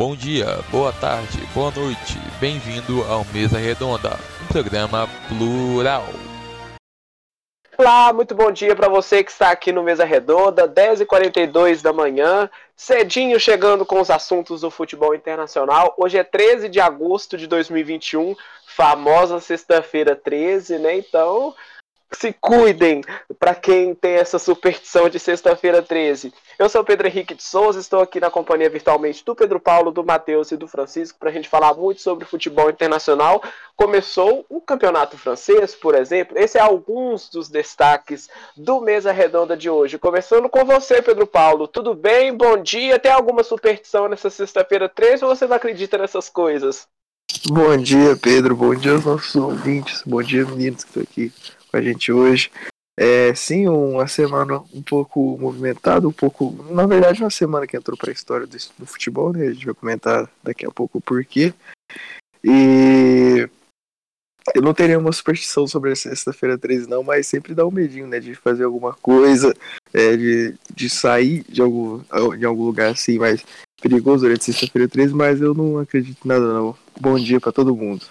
Bom dia, boa tarde, boa noite, bem-vindo ao Mesa Redonda, um programa plural. Olá, muito bom dia para você que está aqui no Mesa Redonda, 10h42 da manhã, cedinho chegando com os assuntos do futebol internacional. Hoje é 13 de agosto de 2021, famosa sexta-feira 13, né? Então, se cuidem para quem tem essa superstição de sexta-feira 13. Eu sou Pedro Henrique de Souza, estou aqui na companhia virtualmente do Pedro Paulo, do Matheus e do Francisco para a gente falar muito sobre futebol internacional. Começou o campeonato francês, por exemplo. Esse é alguns dos destaques do Mesa Redonda de hoje. Começando com você, Pedro Paulo. Tudo bem? Bom dia. Tem alguma superstição nessa sexta-feira 13 ou você não acredita nessas coisas? Bom dia, Pedro. Bom dia aos nossos ouvintes. Bom dia, meninos que estão aqui com a gente hoje. É, sim, uma semana um pouco movimentada, um pouco. Na verdade, uma semana que entrou para a história do, do, futebol, né? A gente vai comentar daqui a pouco o porquê. E eu não teria uma superstição sobre a sexta-feira 13, não, mas sempre dá um medinho, né? De fazer alguma coisa, é, de, de sair de algum, de algum lugar assim mais perigoso durante sexta-feira 13, mas eu não acredito em nada, não. Bom dia para todo mundo.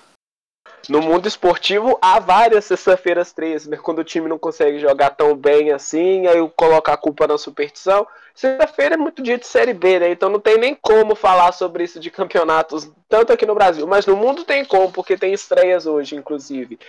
No mundo esportivo há várias sexta-feiras 13, né? Quando o time não consegue jogar tão bem assim, aí coloca a culpa na superstição. Sexta-feira é muito dia de Série B, né? Então não tem nem como falar sobre isso de campeonatos, tanto aqui no Brasil, mas no mundo tem como, porque tem estreias hoje, inclusive.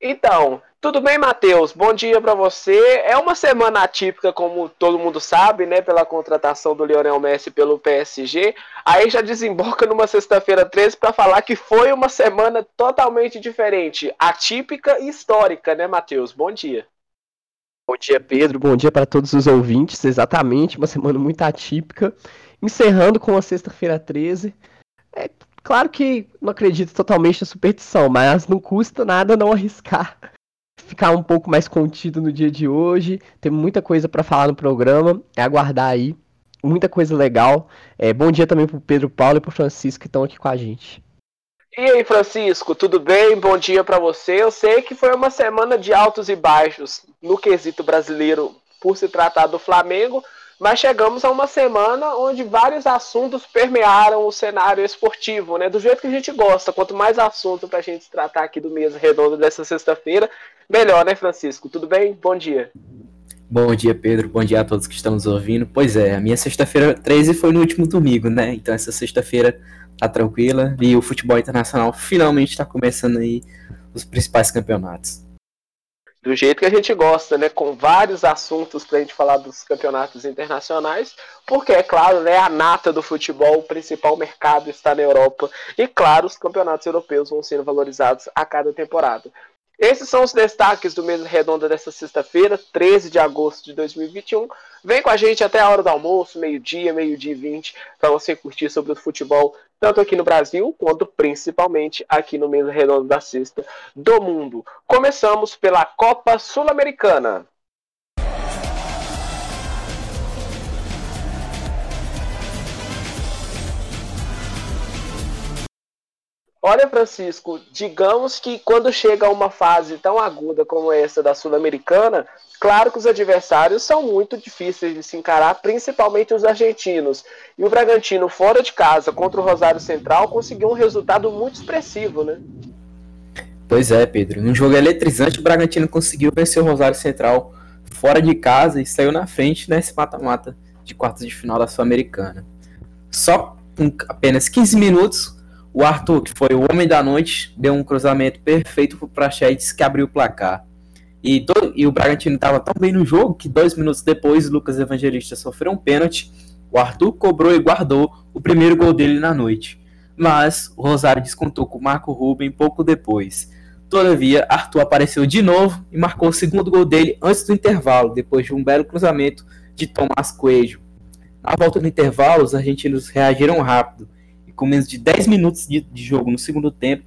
Então, tudo bem, Matheus? Bom dia para você. É uma semana atípica, como todo mundo sabe, né? Pela contratação do Lionel Messi pelo PSG. Aí já desemboca numa sexta-feira 13 para falar que foi uma semana totalmente diferente, atípica e histórica, né, Matheus? Bom dia. Bom dia, Pedro. Bom dia para todos os ouvintes. Exatamente, uma semana muito atípica. Encerrando com a sexta-feira 13. É Claro que não acredito totalmente na superstição, mas não custa nada não arriscar. Ficar um pouco mais contido no dia de hoje. Tem muita coisa para falar no programa. É aguardar aí. Muita coisa legal. É, bom dia também pro Pedro Paulo e pro Francisco que estão aqui com a gente. E aí, Francisco, tudo bem? Bom dia para você. Eu sei que foi uma semana de altos e baixos no quesito brasileiro por se tratar do Flamengo, mas chegamos a uma semana onde vários assuntos permearam o cenário esportivo, né? Do jeito que a gente gosta. Quanto mais assunto para a gente tratar aqui do Mesa Redonda dessa sexta-feira, melhor, né, Francisco? Tudo bem? Bom dia. Bom dia, Pedro. Bom dia a todos que estão nos ouvindo. Pois é, a minha sexta-feira 13 foi no último domingo, né? Então essa sexta-feira tá tranquila e o futebol internacional finalmente está começando aí os principais campeonatos do jeito que a gente gosta, né? Com vários assuntos para a gente falar dos campeonatos internacionais, porque é claro, né? A nata do futebol, o principal mercado está na Europa e claro, os campeonatos europeus vão sendo valorizados a cada temporada. Esses são os destaques do mês redonda dessa sexta-feira, 13 de agosto de 2021. Vem com a gente até a hora do almoço, meio-dia, meio-dia e 20, para você curtir sobre o futebol, tanto aqui no Brasil, quanto principalmente aqui no mês redondo da sexta do mundo. Começamos pela Copa Sul-Americana. Olha, Francisco, digamos que quando chega a uma fase tão aguda como essa da Sul-Americana, claro que os adversários são muito difíceis de se encarar, principalmente os argentinos. E o Bragantino, fora de casa, contra o Rosário Central, conseguiu um resultado muito expressivo, né? Pois é, Pedro. Num jogo eletrizante, o Bragantino conseguiu vencer o Rosário Central fora de casa e saiu na frente nesse mata-mata de quartas de final da Sul-Americana. Só com apenas 15 minutos, o Arthur, que foi o homem da noite, deu um cruzamento perfeito para o Prachetes que abriu o placar. E, do, e o Bragantino estava tão bem no jogo que dois minutos depois Lucas Evangelista sofreu um pênalti. O Arthur cobrou e guardou o primeiro gol dele na noite. Mas o Rosário descontou com o Marco Ruben pouco depois. Todavia, Arthur apareceu de novo e marcou o segundo gol dele antes do intervalo, depois de um belo cruzamento de Tomás Coelho. Na volta do intervalo, os argentinos reagiram rápido com menos de 10 minutos de, de jogo no segundo tempo,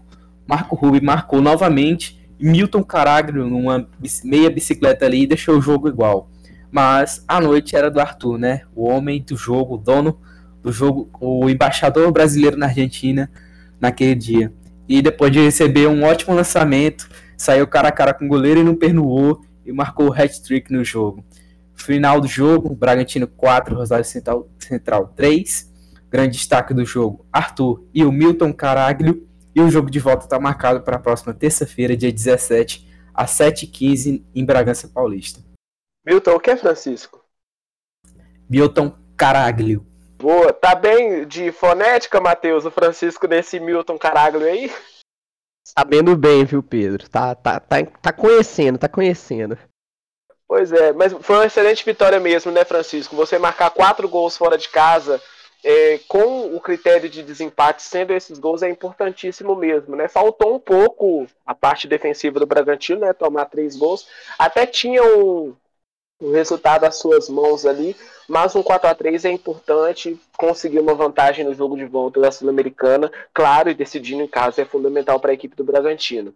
Marco Rubio marcou novamente e Milton Caraglio numa meia bicicleta ali deixou o jogo igual. Mas a noite era do Arthur, né? O homem do jogo, o dono do jogo, o embaixador brasileiro na Argentina naquele dia. E depois de receber um ótimo lançamento, saiu cara a cara com o goleiro e não perdoou e marcou o hat-trick no jogo. Final do jogo, Bragantino 4, Rosário Central, Central 3. Grande destaque do jogo, Arthur e o Milton Caraglio. E o jogo de volta está marcado para a próxima terça-feira, dia 17, às 7h15, em Bragança Paulista. Milton, o que é Francisco? Milton Caraglio. Boa, tá bem de fonética, Matheus, o Francisco nesse Milton Caraglio aí? Sabendo bem, viu, Pedro? Tá, tá, tá, tá conhecendo, tá conhecendo. Pois é, mas foi uma excelente vitória mesmo, né, Francisco? Você marcar quatro gols fora de casa, é, com o critério de desempate sendo esses gols, é importantíssimo mesmo, né? Faltou um pouco a parte defensiva do Bragantino, né? Tomar três gols. Até tinha um, um resultado às suas mãos ali, mas um 4 a 3 é importante, conseguir uma vantagem no jogo de volta da Sul-Americana, claro, e decidindo em casa é fundamental para a equipe do Bragantino.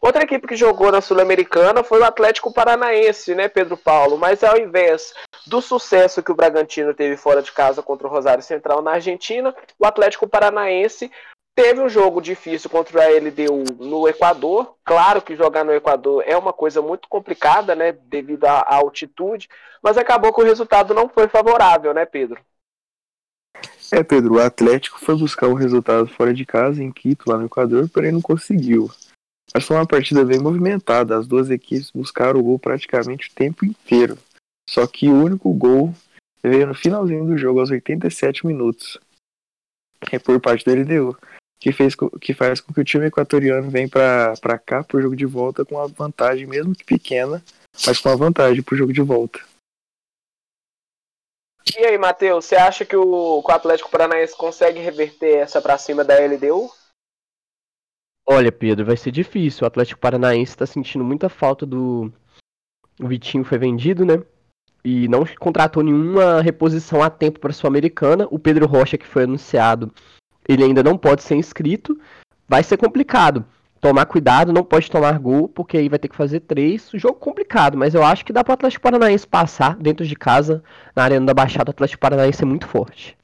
Outra equipe que jogou na Sul-Americana foi o Atlético Paranaense, né, Pedro Paulo? Mas ao invés do sucesso que o Bragantino teve fora de casa contra o Rosário Central na Argentina, o Atlético Paranaense Teve um jogo difícil contra a LDU no Equador. Claro que jogar no Equador é uma coisa muito complicada, né? Devido à altitude. Mas acabou que o resultado não foi favorável, né, Pedro? É, Pedro, o Atlético foi buscar o resultado fora de casa, em Quito, lá no Equador, porém não conseguiu. Mas foi uma partida bem movimentada. As duas equipes buscaram o gol praticamente o tempo inteiro. Só que o único gol veio no finalzinho do jogo, aos 87 minutos. É por parte da LDU que, fez, que faz com que o time equatoriano venha para cá pro jogo de volta com uma vantagem, mesmo que pequena, mas com uma vantagem pro jogo de volta. E aí, Matheus, você acha que o, que o Atlético Paranaense consegue reverter essa para cima da LDU? Olha, Pedro, vai ser difícil. O Atlético Paranaense está sentindo muita falta do. O Vitinho foi vendido, né? E não contratou nenhuma reposição a tempo para a Sul-Americana. O Pedro Rocha, que foi anunciado, ele ainda não pode ser inscrito, vai ser complicado. Tomar cuidado, não pode tomar gol, porque aí vai ter que fazer três. Jogo complicado, mas eu acho que dá para o Atlético Paranaense passar dentro de casa, na Arena da Baixada. O Atlético Paranaense é muito forte.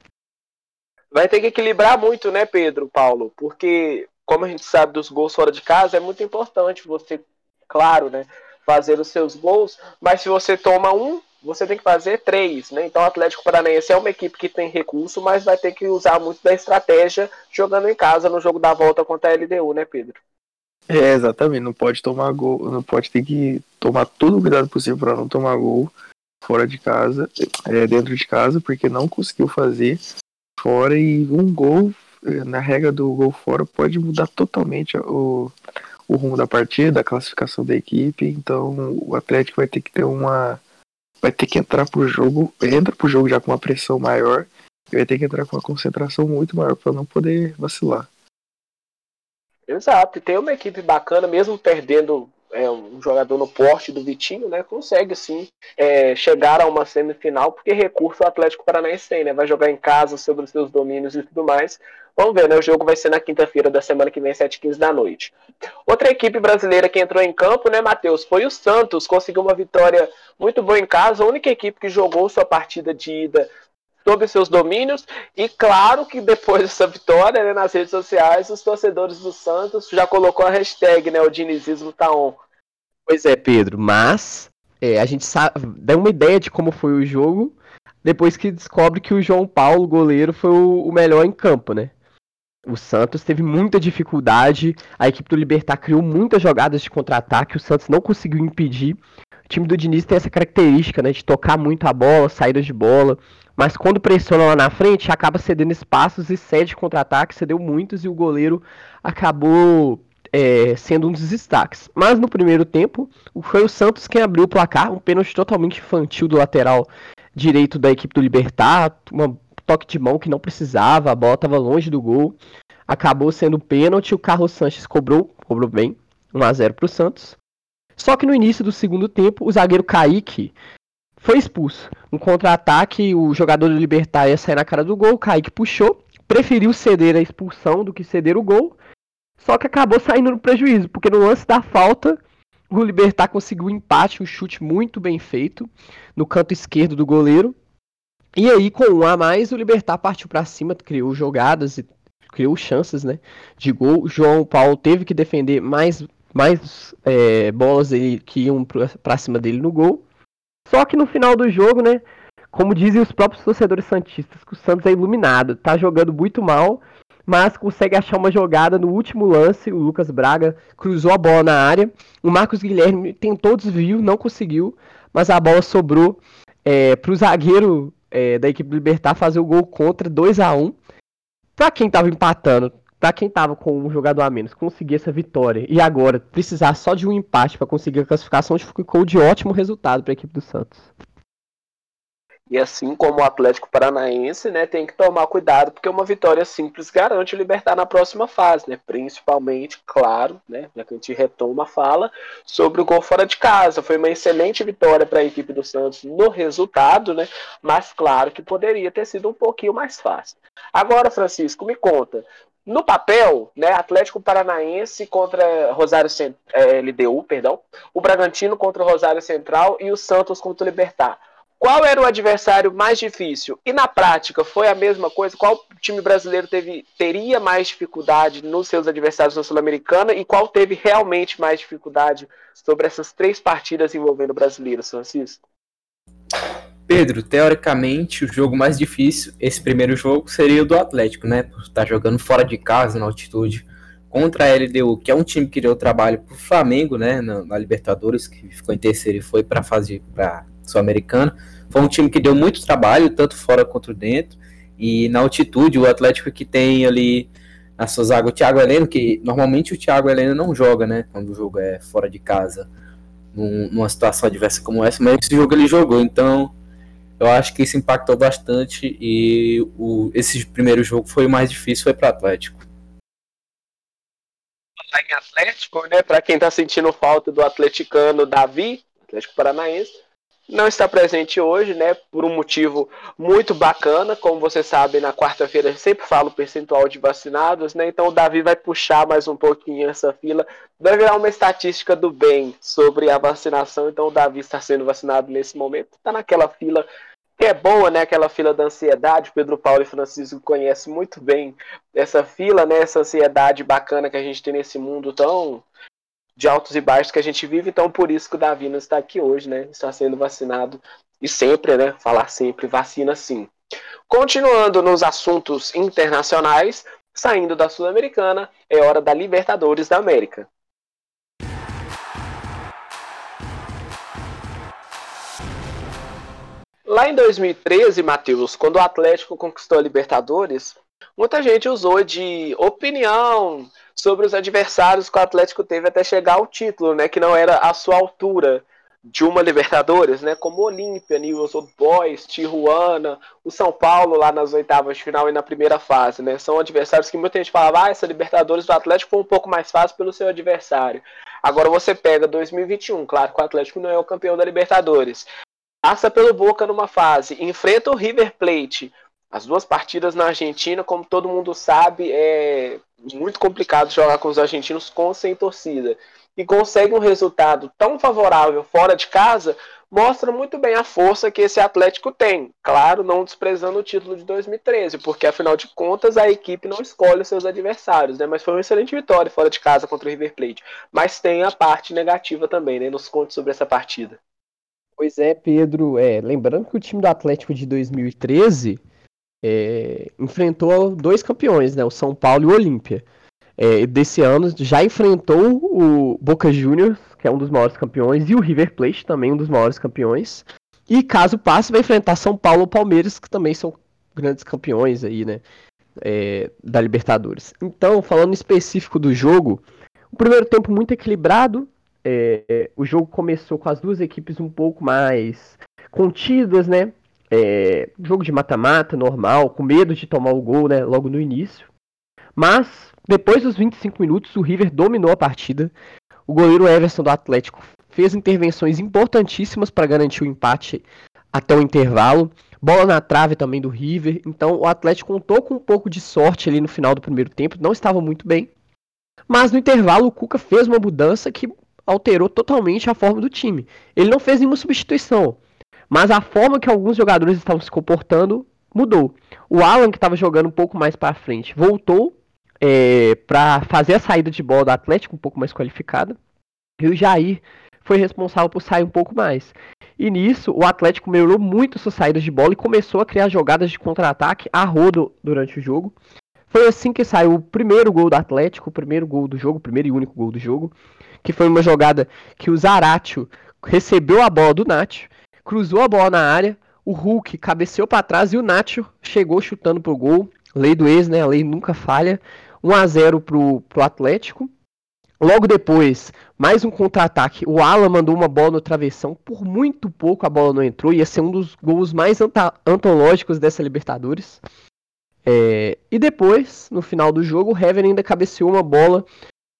Vai ter que equilibrar muito, né, Pedro, Paulo? Porque, como a gente sabe dos gols fora de casa, é muito importante você, claro, né, fazer os seus gols, mas se você toma um, você tem que fazer três, né? Então o Atlético Paranaense é uma equipe que tem recurso, mas vai ter que usar muito da estratégia jogando em casa no jogo da volta contra a LDU, né, Pedro? É, exatamente, não pode tomar gol, não pode ter que tomar todo o cuidado possível para não tomar gol fora de casa, é, dentro de casa, porque não conseguiu fazer fora e um gol na regra do gol fora pode mudar totalmente o, o rumo da partida, a classificação da equipe, então o Atlético vai ter que ter uma vai ter que entrar pro jogo, entra pro jogo já com uma pressão maior, e vai ter que entrar com uma concentração muito maior para não poder vacilar. Exato, e tem uma equipe bacana, mesmo perdendo é, um jogador no porte do Vitinho, né? Consegue sim é, chegar a uma semifinal, porque recurso o Atlético Paranaense tem, né? Vai jogar em casa sobre os seus domínios e tudo mais. Vamos ver, né? O jogo vai ser na quinta-feira da semana que vem, 7h15 da noite. Outra equipe brasileira que entrou em campo, né, Matheus? Foi o Santos, conseguiu uma vitória muito boa em casa, a única equipe que jogou sua partida de ida sobre seus domínios. E claro que depois dessa vitória, né, nas redes sociais, os torcedores do Santos já colocou a hashtag, né? O dinizismo tá on. Pois é, Pedro, mas é, a gente sabe, dá uma ideia de como foi o jogo depois que descobre que o João Paulo, goleiro, foi o, o melhor em campo, né? O Santos teve muita dificuldade, a equipe do Libertar criou muitas jogadas de contra-ataque, o Santos não conseguiu impedir. O time do Diniz tem essa característica, né, de tocar muito a bola, saídas de bola, mas quando pressiona lá na frente, acaba cedendo espaços e cede contra-ataque, cedeu muitos e o goleiro acabou é, sendo um dos destaques. Mas no primeiro tempo, foi o Santos quem abriu o placar, um pênalti totalmente infantil do lateral direito da equipe do Libertar, uma toque de mão que não precisava, a bola estava longe do gol. Acabou sendo pênalti, o Carlos Sanches cobrou, cobrou bem, 1 a 0 para o Santos. Só que no início do segundo tempo, o zagueiro Kaique foi expulso. No contra-ataque, o jogador do Libertar ia sair na cara do gol, o Kaique puxou, preferiu ceder a expulsão do que ceder o gol, só que acabou saindo no prejuízo, porque no lance da falta, o Libertar conseguiu um empate, um chute muito bem feito no canto esquerdo do goleiro. E aí, com um a mais, o Libertar partiu para cima, criou jogadas e criou chances né, de gol. O João Paulo teve que defender mais, mais é, bolas que iam para cima dele no gol. Só que no final do jogo, né, como dizem os próprios torcedores santistas, que o Santos é iluminado, tá jogando muito mal, mas consegue achar uma jogada no último lance. O Lucas Braga cruzou a bola na área. O Marcos Guilherme tentou desvio, não conseguiu, mas a bola sobrou é, para o zagueiro é, da equipe Libertar fazer o gol contra 2 a 1 Para quem estava empatando, para quem estava com um jogador a menos, conseguir essa vitória e agora precisar só de um empate para conseguir a classificação, ficou de ótimo resultado para a equipe do Santos. E assim como o Atlético Paranaense, né, tem que tomar cuidado, porque uma vitória simples garante o Libertar na próxima fase, né? Principalmente, claro, né, já que a gente retoma a fala sobre o gol fora de casa. Foi uma excelente vitória para a equipe do Santos no resultado, né? Mas claro que poderia ter sido um pouquinho mais fácil. Agora, Francisco, me conta, no papel, né, Atlético Paranaense contra Rosário Cent... é, LDU, perdão, o Bragantino contra o Rosário Central e o Santos contra o Libertar. Qual era o adversário mais difícil? E na prática foi a mesma coisa? Qual time brasileiro teve, teria mais dificuldade nos seus adversários na Sul-Americana e qual teve realmente mais dificuldade sobre essas três partidas envolvendo brasileiros, Francisco? Pedro, teoricamente o jogo mais difícil, esse primeiro jogo, seria o do Atlético, né? Por estar jogando fora de casa, na altitude, contra a LDU, que é um time que deu trabalho pro Flamengo, né? Na, na Libertadores, que ficou em terceiro e foi para fase para Sul-Americana. Foi um time que deu muito trabalho, tanto fora quanto dentro. E na altitude, o Atlético que tem ali na sua zaga o Thiago Heleno, que normalmente o Thiago Heleno não joga, né? Quando o jogo é fora de casa, num, numa situação adversa como essa, mas esse jogo ele jogou. Então, eu acho que isso impactou bastante. E o, esse primeiro jogo foi o mais difícil, foi para o Atlético. Em Atlético, né? Para quem tá sentindo falta do atleticano Davi, Atlético Paranaense não está presente hoje, né, por um motivo muito bacana. Como você sabe, na quarta-feira eu sempre falo percentual de vacinados, né? Então o Davi vai puxar mais um pouquinho essa fila. Vai virar uma estatística do bem sobre a vacinação. Então o Davi está sendo vacinado nesse momento. Está naquela fila que é boa, né? Aquela fila da ansiedade. Pedro Paulo e Francisco conhecem muito bem essa fila, né? Essa ansiedade bacana que a gente tem nesse mundo tão de altos e baixos que a gente vive, então por isso que o Davi não está aqui hoje, né? Está sendo vacinado e sempre, né? Falar sempre vacina sim. Continuando nos assuntos internacionais, saindo da Sul-Americana, é hora da Libertadores da América. Lá em 2013, Matheus, quando o Atlético conquistou a Libertadores, muita gente usou de opinião sobre os adversários que o Atlético teve até chegar ao título, né, que não era a sua altura. De uma Libertadores, né, como Olímpia, Newell's Old Boys, Tijuana, o São Paulo lá nas oitavas de final e na primeira fase, né, são adversários que muita gente falava, ah, essa Libertadores do Atlético foi um pouco mais fácil pelo seu adversário. Agora você pega 2021, claro que o Atlético não é o campeão da Libertadores, passa pelo Boca numa fase, enfrenta o River Plate, as duas partidas na Argentina, como todo mundo sabe, é muito complicado jogar com os argentinos com sem torcida. E consegue um resultado tão favorável fora de casa, mostra muito bem a força que esse Atlético tem. Claro, não desprezando o título de 2013, porque afinal de contas a equipe não escolhe os seus adversários, né? Mas foi uma excelente vitória fora de casa contra o River Plate. Mas tem a parte negativa também, né? Nos conte sobre essa partida. Pois é, Pedro. É, lembrando que o time do Atlético de 2013 é, enfrentou dois campeões, né, o São Paulo e o Olímpia. É, desse ano já enfrentou o Boca Juniors, que é um dos maiores campeões, e o River Plate, também um dos maiores campeões. E caso passe, vai enfrentar São Paulo ou Palmeiras, que também são grandes campeões aí, né? É, da Libertadores. Então, falando específico do jogo, o primeiro tempo muito equilibrado. É, o jogo começou com as duas equipes um pouco mais contidas, né? É, jogo de mata-mata normal, com medo de tomar o gol né, logo no início. Mas, depois dos 25 minutos, o River dominou a partida. O goleiro Everson do Atlético fez intervenções importantíssimas para garantir o empate até o intervalo. Bola na trave também do River. Então o Atlético contou com um pouco de sorte ali no final do primeiro tempo. Não estava muito bem. Mas no intervalo o Cuca fez uma mudança que alterou totalmente a forma do time. Ele não fez nenhuma substituição. Mas a forma que alguns jogadores estavam se comportando mudou. O Alan, que estava jogando um pouco mais para frente, voltou é, para fazer a saída de bola do Atlético um pouco mais qualificada. E o Jair foi responsável por sair um pouco mais. E nisso, o Atlético melhorou muito suas saídas de bola e começou a criar jogadas de contra-ataque a rodo durante o jogo. Foi assim que saiu o primeiro gol do Atlético, o primeiro gol do jogo, o primeiro e único gol do jogo, que foi uma jogada que o Zaratio recebeu a bola do Nacho, cruzou a bola na área, o Hulk cabeceou para trás e o Nacho chegou chutando pro gol. Lei do ex, né? A lei nunca falha. 1 a 0 pro, pro Atlético. Logo depois, mais um contra-ataque. O Alan mandou uma bola no travessão. Por muito pouco a bola não entrou. Ia ser um dos gols mais antológicos dessa Libertadores. É... E depois, no final do jogo, o Heaven ainda cabeceou uma bola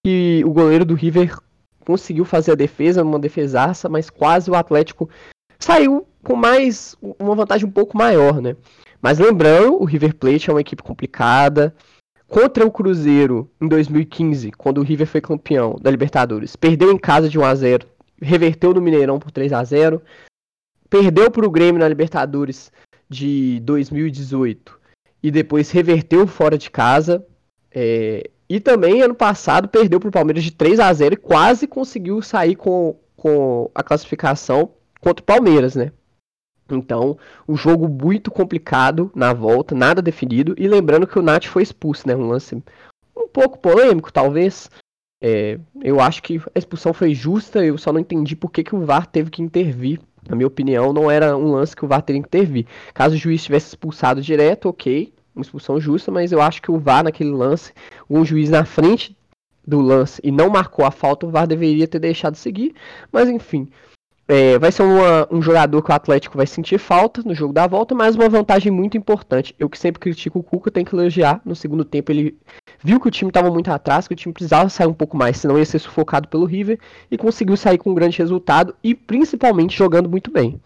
que o goleiro do River conseguiu fazer a defesa, uma defesaça, mas quase o Atlético saiu com mais uma vantagem um pouco maior, né? Mas lembrando, o River Plate é uma equipe complicada. Contra o Cruzeiro em 2015, quando o River foi campeão da Libertadores, perdeu em casa de 1 a 0, reverteu no Mineirão por 3 a 0, perdeu para o Grêmio na Libertadores de 2018 e depois reverteu fora de casa. É, e também ano passado perdeu para o Palmeiras de 3 a 0 e quase conseguiu sair com, com a classificação contra o Palmeiras, né? Então, um jogo muito complicado na volta, nada definido. E lembrando que o Nath foi expulso, né? Um lance um pouco polêmico, talvez. É, eu acho que a expulsão foi justa, eu só não entendi por que, que o VAR teve que intervir. Na minha opinião, não era um lance que o VAR teria que intervir. Caso o juiz tivesse expulsado direto, ok, uma expulsão justa, mas eu acho que o VAR naquele lance, um juiz na frente do lance e não marcou a falta, o VAR deveria ter deixado seguir. Mas enfim, é, vai ser uma, um jogador que o Atlético vai sentir falta no jogo da volta, mas uma vantagem muito importante. Eu que sempre critico o Cuca, tem que elogiar. No segundo tempo ele viu que o time estava muito atrás, que o time precisava sair um pouco mais, senão ia ser sufocado pelo River, e conseguiu sair com um grande resultado e principalmente jogando muito bem.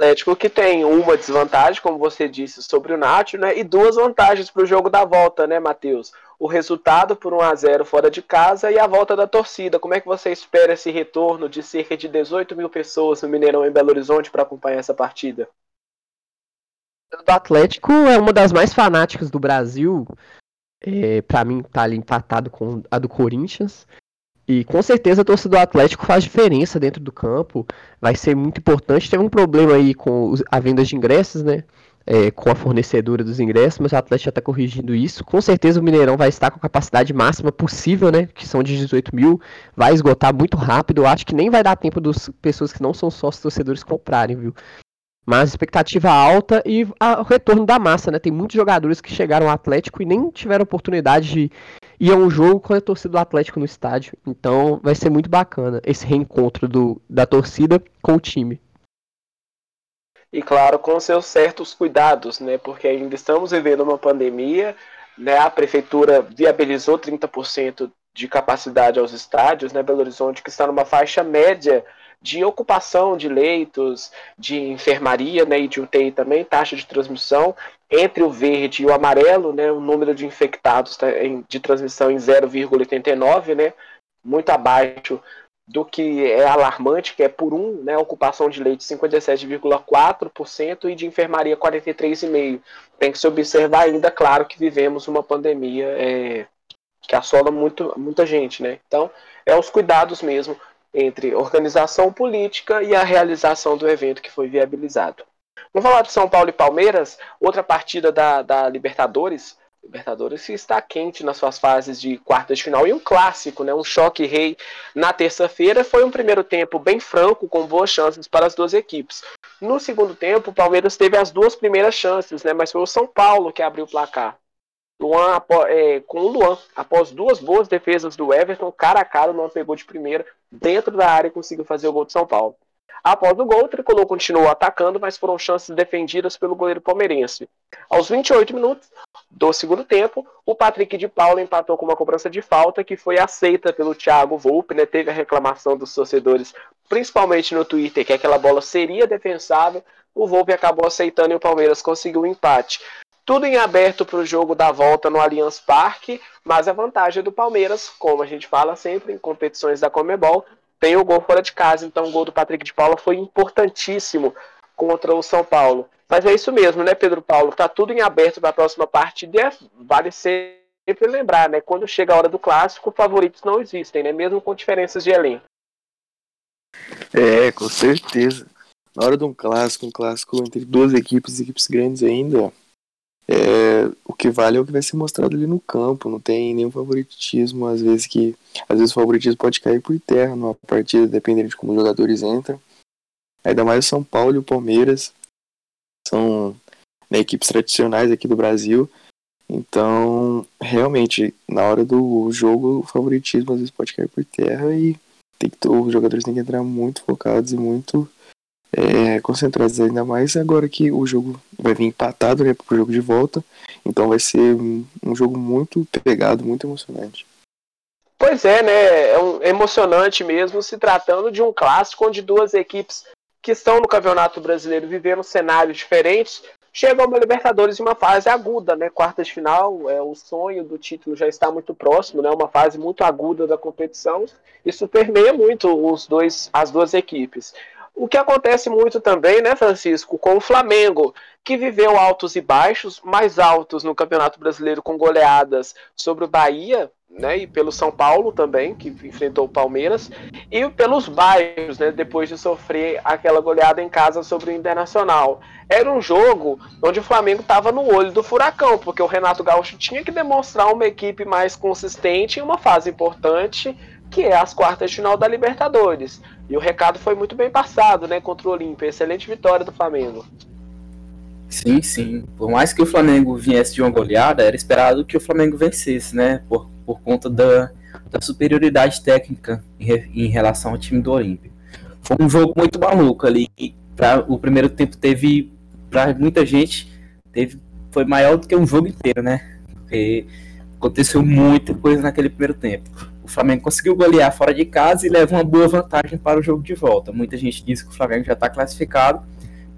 Atlético que tem uma desvantagem, como você disse, sobre o Nacho, né? E duas vantagens para o jogo da volta, né, Matheus? O resultado por 1 a 0 fora de casa e a volta da torcida. Como é que você espera esse retorno de cerca de 18 mil pessoas no Mineirão em Belo Horizonte para acompanhar essa partida? O Atlético é uma das mais fanáticas do Brasil. É, para mim, tá ali empatado com a do Corinthians. E com certeza a torcida do Atlético faz diferença dentro do campo. Vai ser muito importante. Teve um problema aí com a venda de ingressos, né? É, com a fornecedora dos ingressos, mas o Atlético já está corrigindo isso. Com certeza o Mineirão vai estar com a capacidade máxima possível, né? Que são de 18 mil. Vai esgotar muito rápido. Eu acho que nem vai dar tempo das pessoas que não são sócios torcedores comprarem, viu? Mas expectativa alta e o retorno da massa, né? Tem muitos jogadores que chegaram ao Atlético e nem tiveram oportunidade de ir a um jogo com a torcida do Atlético no estádio. Então vai ser muito bacana esse reencontro do, da torcida com o time. E claro, com seus certos cuidados, né? Porque ainda estamos vivendo uma pandemia, né? A prefeitura viabilizou 30% de capacidade aos estádios, né? Belo Horizonte, que está numa faixa média de ocupação de leitos, de enfermaria né, e de UTI também, taxa de transmissão entre o verde e o amarelo, né, o número de infectados tá, de transmissão em 0,89, né, muito abaixo do que é alarmante, que é por um, né, ocupação de leite 57,4% e de enfermaria 43,5%. Tem que se observar ainda, claro, que vivemos uma pandemia é, que assola muito, muita gente, né? Então, é os cuidados mesmo entre organização política e a realização do evento que foi viabilizado. Vamos falar de São Paulo e Palmeiras, outra partida da, da Libertadores. Libertadores está quente nas suas fases de quartas de final e um clássico, né? um choque rei na terça-feira. Foi um primeiro tempo bem franco, com boas chances para as duas equipes. No segundo tempo, o Palmeiras teve as duas primeiras chances, né? mas foi o São Paulo que abriu o placar. Luan, é, com o Luan, após duas boas defesas do Everton, cara a cara, o Luan pegou de primeira dentro da área e conseguiu fazer o gol de São Paulo. Após o gol, o Tricolor continuou atacando, mas foram chances defendidas pelo goleiro palmeirense. Aos 28 minutos do segundo tempo, o Patrick de Paula empatou com uma cobrança de falta que foi aceita pelo Thiago Volpe, né? Teve a reclamação dos torcedores, principalmente no Twitter, que aquela bola seria defensável. O Volpe acabou aceitando e o Palmeiras conseguiu o um empate. Tudo em aberto para o jogo da volta no Allianz Parque, mas a vantagem do Palmeiras, como a gente fala sempre em competições da Comebol, tem o gol fora de casa. Então o gol do Patrick de Paula foi importantíssimo contra o São Paulo. Mas é isso mesmo, né, Pedro Paulo? Tá tudo em aberto para a próxima partida. Vale sempre lembrar, né? Quando chega a hora do clássico, favoritos não existem, né? Mesmo com diferenças de elenco. É, com certeza. Na hora de um clássico, um clássico entre duas equipes, equipes grandes ainda, é, o que vale é o que vai ser mostrado ali no campo, não tem nenhum favoritismo, às vezes que às vezes o favoritismo pode cair por terra numa partida, dependendo de como os jogadores entram. Ainda mais o São Paulo e o Palmeiras são né, equipes tradicionais aqui do Brasil. Então, realmente, na hora do jogo, o favoritismo às vezes pode cair por terra e tem que, os jogadores têm que entrar muito focados e muito é, concentrados, ainda mais agora que o jogo vai vir empatado né, pro jogo de volta. Então vai ser um, jogo muito pegado, muito emocionante. Pois é, né? É um, emocionante mesmo se tratando de um clássico onde duas equipes que estão no Campeonato Brasileiro vivendo cenários diferentes chegam uma Libertadores em uma fase aguda, né? Quartas de final, é, o sonho do título já está muito próximo, né? Uma fase muito aguda da competição. Isso permeia muito os dois, as duas equipes. O que acontece muito também, né, Francisco, com o Flamengo, que viveu altos e baixos, mais altos no Campeonato Brasileiro com goleadas sobre o Bahia, né, e pelo São Paulo também, que enfrentou o Palmeiras, e pelos bairros, né, depois de sofrer aquela goleada em casa sobre o Internacional. Era um jogo onde o Flamengo estava no olho do furacão, porque o Renato Gaúcho tinha que demonstrar uma equipe mais consistente em uma fase importante, que é as quartas de final da Libertadores. E o recado foi muito bem passado, né, contra o Olímpia. Excelente vitória do Flamengo. Sim, sim. Por mais que o Flamengo viesse de uma goleada, era esperado que o Flamengo vencesse, né? Por, por conta da, da superioridade técnica em, em relação ao time do Olímpia. Foi um jogo muito maluco ali. Pra, o primeiro tempo teve, para muita gente, teve, foi maior do que um jogo inteiro, né? Porque aconteceu muita coisa naquele primeiro tempo. Flamengo conseguiu golear fora de casa e leva uma boa vantagem para o jogo de volta. Muita gente diz que o Flamengo já está classificado,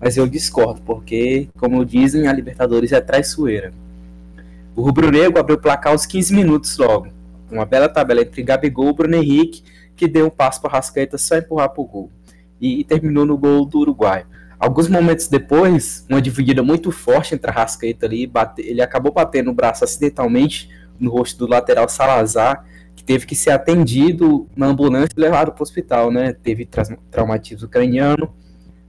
mas eu discordo, porque, como dizem, a Libertadores é traiçoeira. O Rubro Negro abriu o placar aos 15 minutos logo. Uma bela tabela entre Gabigol e Bruno Henrique, que deu um passo para Rascaeta só empurrar para o gol. E, e, terminou no gol do Uruguai. Alguns momentos depois, uma dividida muito forte entre a Rascaeta ali, bate, ele acabou batendo o braço acidentalmente no rosto do lateral Salazar, que teve que ser atendido na ambulância e levado para o hospital, né? Teve tra traumatismo craniano,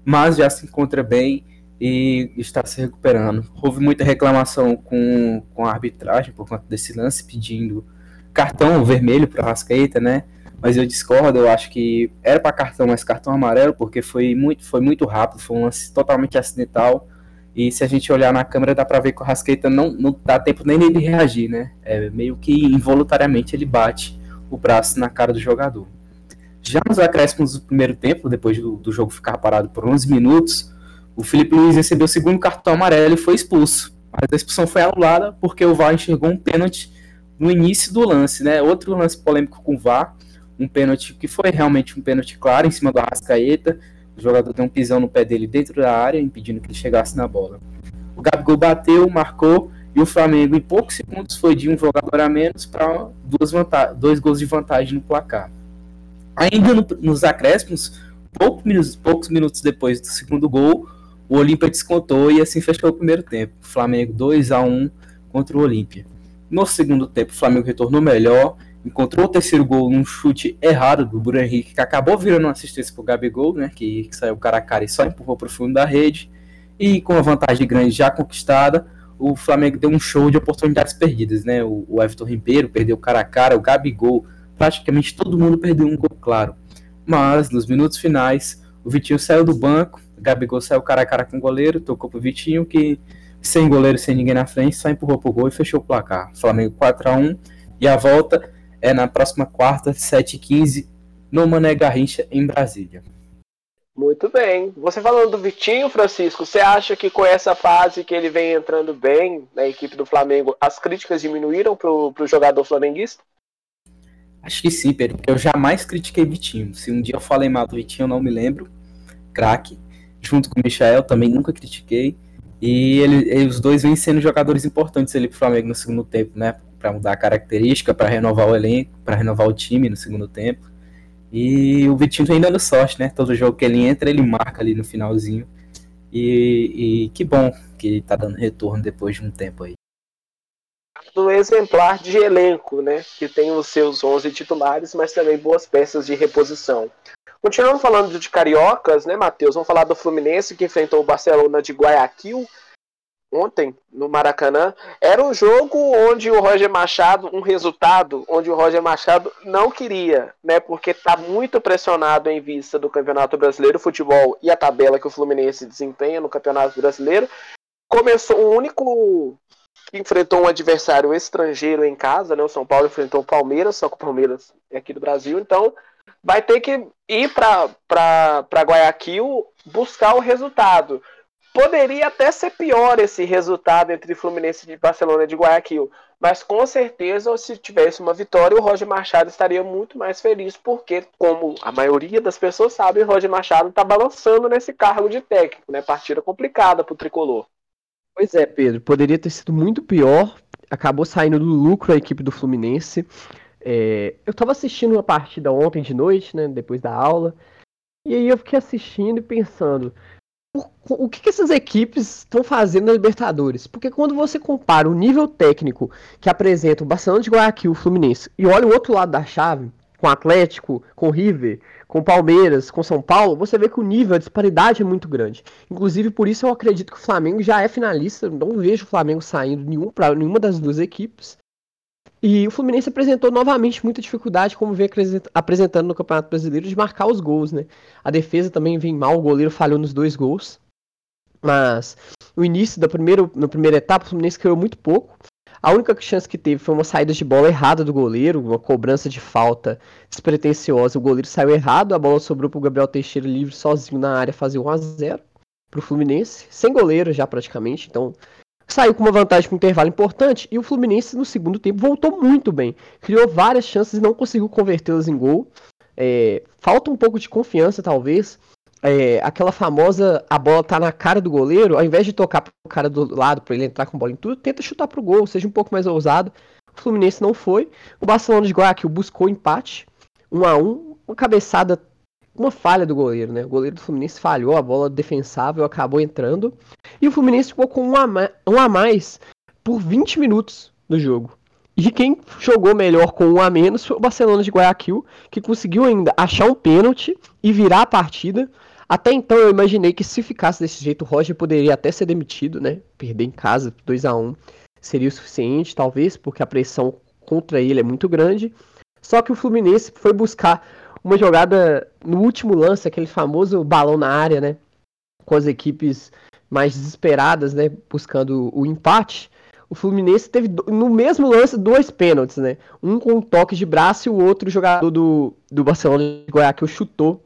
mas já se encontra bem e está se recuperando. Houve muita reclamação com, com a arbitragem por conta desse lance, pedindo cartão vermelho para Rascaeta, né? Mas eu discordo, eu acho que era para cartão, mas cartão amarelo, porque foi muito, foi muito rápido, foi um lance totalmente acidental. E se a gente olhar na câmera, dá pra ver que o Rascaeta não, não dá tempo nem dele reagir, né? É meio que involuntariamente ele bate o braço na cara do jogador. Já nos acréscimos do primeiro tempo, depois do, do jogo ficar parado por 11 minutos, o Felipe Luiz recebeu o segundo cartão amarelo e foi expulso. Mas a expulsão foi anulada porque o VAR enxergou um pênalti no início do lance, né? Outro lance polêmico com o VAR, um pênalti que foi realmente um pênalti claro em cima do Arrascaeta, o jogador deu um pisão no pé dele dentro da área, impedindo que ele chegasse na bola. O Gabigol bateu, marcou e o Flamengo, em poucos segundos, foi de um jogador a menos para dois gols de vantagem no placar. Ainda no, nos acréscimos, poucos minutos, poucos minutos depois do segundo gol, o Olímpia descontou e assim fechou o primeiro tempo. Flamengo 2 a 1 contra o Olímpia. No segundo tempo, o Flamengo retornou melhor encontrou o terceiro gol num chute errado do Bruno Henrique, que acabou virando uma assistência pro Gabigol, né, que, que saiu cara a cara e só empurrou pro fundo da rede. E com a vantagem grande já conquistada, o Flamengo deu um show de oportunidades perdidas, né? O, o Everton Ribeiro perdeu cara a cara, o Gabigol, praticamente todo mundo perdeu um gol claro. Mas nos minutos finais, o Vitinho saiu do banco, o Gabigol saiu cara a cara com o goleiro, tocou pro Vitinho, que sem goleiro, sem ninguém na frente, só empurrou pro gol e fechou o placar. Flamengo 4 a 1 e a volta é na próxima quarta, 7h15, no Mané Garrincha, em Brasília. Muito bem. Você falando do Vitinho, Francisco, você acha que com essa fase que ele vem entrando bem na equipe do Flamengo, as críticas diminuíram pro, pro jogador flamenguista? Acho que sim, Pedro, porque eu jamais critiquei Vitinho. Se um dia eu falei mal do Vitinho, eu não me lembro. Craque. Junto com o Michael, também nunca critiquei. E ele, os dois vêm sendo jogadores importantes ali pro Flamengo no segundo tempo, né? Para mudar a característica, para renovar o elenco, para renovar o time no segundo tempo. E o Vitinho vem dando sorte, né? Todo jogo que ele entra, ele marca ali no finalzinho. E, e que bom que tá dando retorno depois de um tempo aí. Do exemplar de elenco, né? Que tem os seus 11 titulares, mas também boas peças de reposição. Continuando falando de cariocas, né, Matheus? Vamos falar do Fluminense que enfrentou o Barcelona de Guayaquil ontem no Maracanã. Era um jogo onde o Roger Machado, um resultado onde o Roger Machado não queria, né? Porque está muito pressionado em vista do Campeonato Brasileiro Futebol e a tabela que o Fluminense desempenha no Campeonato Brasileiro. Começou o único que enfrentou um adversário estrangeiro em casa, né? O São Paulo enfrentou o Palmeiras, só que o Palmeiras é aqui do Brasil, então vai ter que ir para Guayaquil buscar o resultado. Poderia até ser pior esse resultado entre Fluminense e Barcelona de Guayaquil, mas com certeza, se tivesse uma vitória, o Roger Machado estaria muito mais feliz, porque, como a maioria das pessoas sabe, o Roger Machado está balançando nesse cargo de técnico, né? Partida complicada para o tricolor. Pois é, Pedro, poderia ter sido muito pior. Acabou saindo do lucro a equipe do Fluminense. É, eu estava assistindo uma partida ontem de noite, né? Depois da aula. E aí eu fiquei assistindo e pensando o que, que essas equipes estão fazendo na Libertadores? Porque quando você compara o nível técnico que apresenta o Barcelona de Guayaquil, o Fluminense, e olha o outro lado da chave, com o Atlético, com o River, com o Palmeiras, com São Paulo, você vê que o nível, a disparidade é muito grande. Inclusive, por isso eu acredito que o Flamengo já é finalista, não vejo o Flamengo saindo nenhum para nenhuma das duas equipes. E o Fluminense apresentou novamente muita dificuldade, como vem apresentando no Campeonato Brasileiro, de marcar os gols, né? A defesa também vem mal, o goleiro falhou nos dois gols. Mas o início da primeira, na primeira etapa, o Fluminense criou muito pouco. A única chance que teve foi uma saída de bola errada do goleiro, uma cobrança de falta despretensiosa. O goleiro saiu errado, a bola sobrou para o Gabriel Teixeira livre sozinho na área fazer 1 a 0 para o Fluminense, sem goleiro já praticamente. Então saiu com uma vantagem com um intervalo importante e o Fluminense no segundo tempo voltou muito bem. Criou várias chances e não conseguiu convertê-las em gol. É, falta um pouco de confiança, talvez. É, aquela famosa a bola tá na cara do goleiro, ao invés de tocar pro cara do lado para ele entrar com a bola em tudo, tenta chutar pro gol, seja um pouco mais ousado. O Fluminense não foi. O Barcelona de Guayaquil buscou empate, 1 um a 1 um, uma cabeçada, uma falha do goleiro, né? O goleiro do Fluminense falhou, a bola defensável acabou entrando. E o Fluminense ficou com um a, um a mais por 20 minutos no jogo. E quem jogou melhor com um a menos foi o Barcelona de Guayaquil, que conseguiu ainda achar um pênalti e virar a partida. Até então eu imaginei que se ficasse desse jeito, o Roger poderia até ser demitido, né? Perder em casa 2 a 1 seria o suficiente, talvez, porque a pressão contra ele é muito grande. Só que o Fluminense foi buscar uma jogada no último lance, aquele famoso balão na área, né? Com as equipes mais desesperadas, né, buscando o empate, o Fluminense teve no mesmo lance dois pênaltis, né? Um com um toque de braço e o outro jogador do, do Barcelona de Guayaquil chutou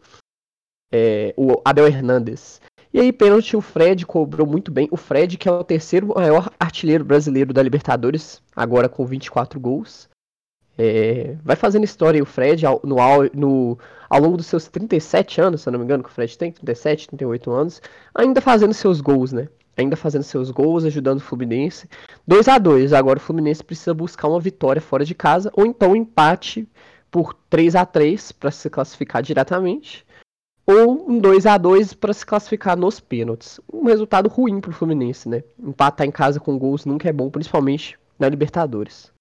é, o Abel Hernandes. E aí, pênalti, o Fred cobrou muito bem. O Fred, que é o terceiro maior artilheiro brasileiro da Libertadores, agora com 24 gols. É, vai fazendo história aí o Fred ao, no, no, ao longo dos seus 37 anos, se eu não me engano, que o Fred tem, 37, 38 anos, ainda fazendo seus gols, né? Ainda fazendo seus gols, ajudando o Fluminense. 2 a 2 agora o Fluminense precisa buscar uma vitória fora de casa, ou então um empate por 3 a 3 para se classificar diretamente, ou um 2 a 2 para se classificar nos pênaltis. Um resultado ruim para o Fluminense, né? Empatar em casa com gols nunca é bom, principalmente na Libertadores.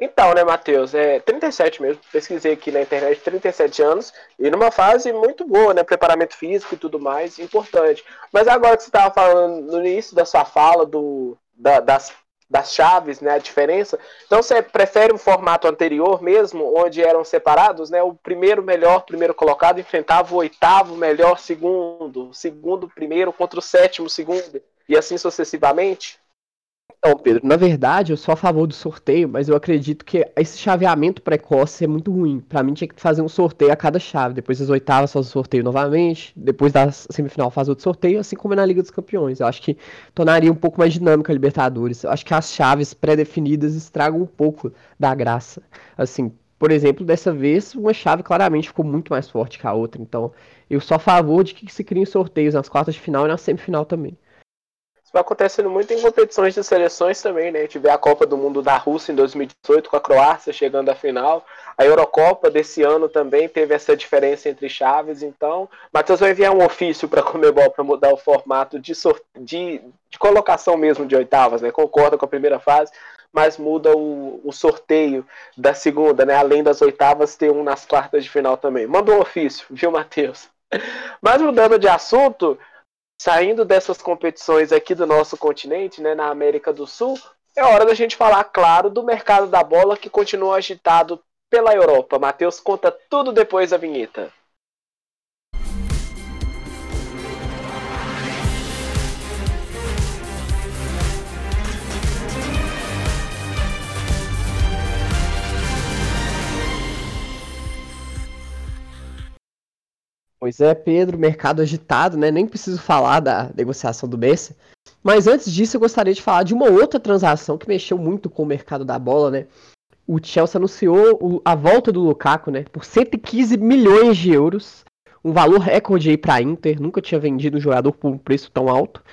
Então, né, Matheus, é 37 mesmo, pesquisei aqui na internet, 37 anos, e numa fase muito boa, né, preparamento físico e tudo mais, importante. Mas agora que você estava falando no início da sua fala, do, da, das, das chaves, né, a diferença, então você prefere o formato anterior mesmo, onde eram separados, né, o primeiro melhor, primeiro colocado, enfrentava o oitavo melhor, segundo, segundo primeiro contra o sétimo segundo, e assim sucessivamente? Então, Pedro, na verdade, eu sou a favor do sorteio, mas eu acredito que esse chaveamento precoce é muito ruim. Para mim, tinha que fazer um sorteio a cada chave. Depois das oitavas, faz o sorteio novamente. Depois da semifinal, faz outro sorteio, assim como é na Liga dos Campeões. Eu acho que tornaria um pouco mais dinâmica a Libertadores. Eu acho que as chaves pré-definidas estragam um pouco da graça. Assim, por exemplo, dessa vez, uma chave claramente ficou muito mais forte que a outra. Então, eu sou a favor de que se criem sorteios nas quartas de final e na semifinal também. Isso vai acontecendo muito em competições de seleções também, né? Tive a Copa do Mundo da Rússia em 2018 com a Croácia chegando à final. A Eurocopa desse ano também teve essa diferença entre chaves. Então, Matheus vai enviar um ofício para a Comebol para mudar o formato de, de, de, colocação mesmo de oitavas, né? Concorda com a primeira fase, mas muda o, o, sorteio da segunda, né? Além das oitavas, ter um nas quartas de final também. Manda um ofício, viu, Matheus? Mas mudando de assunto, saindo dessas competições aqui do nosso continente, né, na América do Sul, é hora da gente falar, claro, do mercado da bola que continua agitado pela Europa. Matheus conta tudo depois da vinheta. Pois é, Pedro, mercado agitado, né? Nem preciso falar da negociação do Messi. Mas antes disso, eu gostaria de falar de uma outra transação que mexeu muito com o mercado da bola, né? O Chelsea anunciou a volta do Lukaku, né? Por 115 milhões de euros. Um valor recorde aí para Inter. Nunca tinha vendido um jogador por um preço tão alto.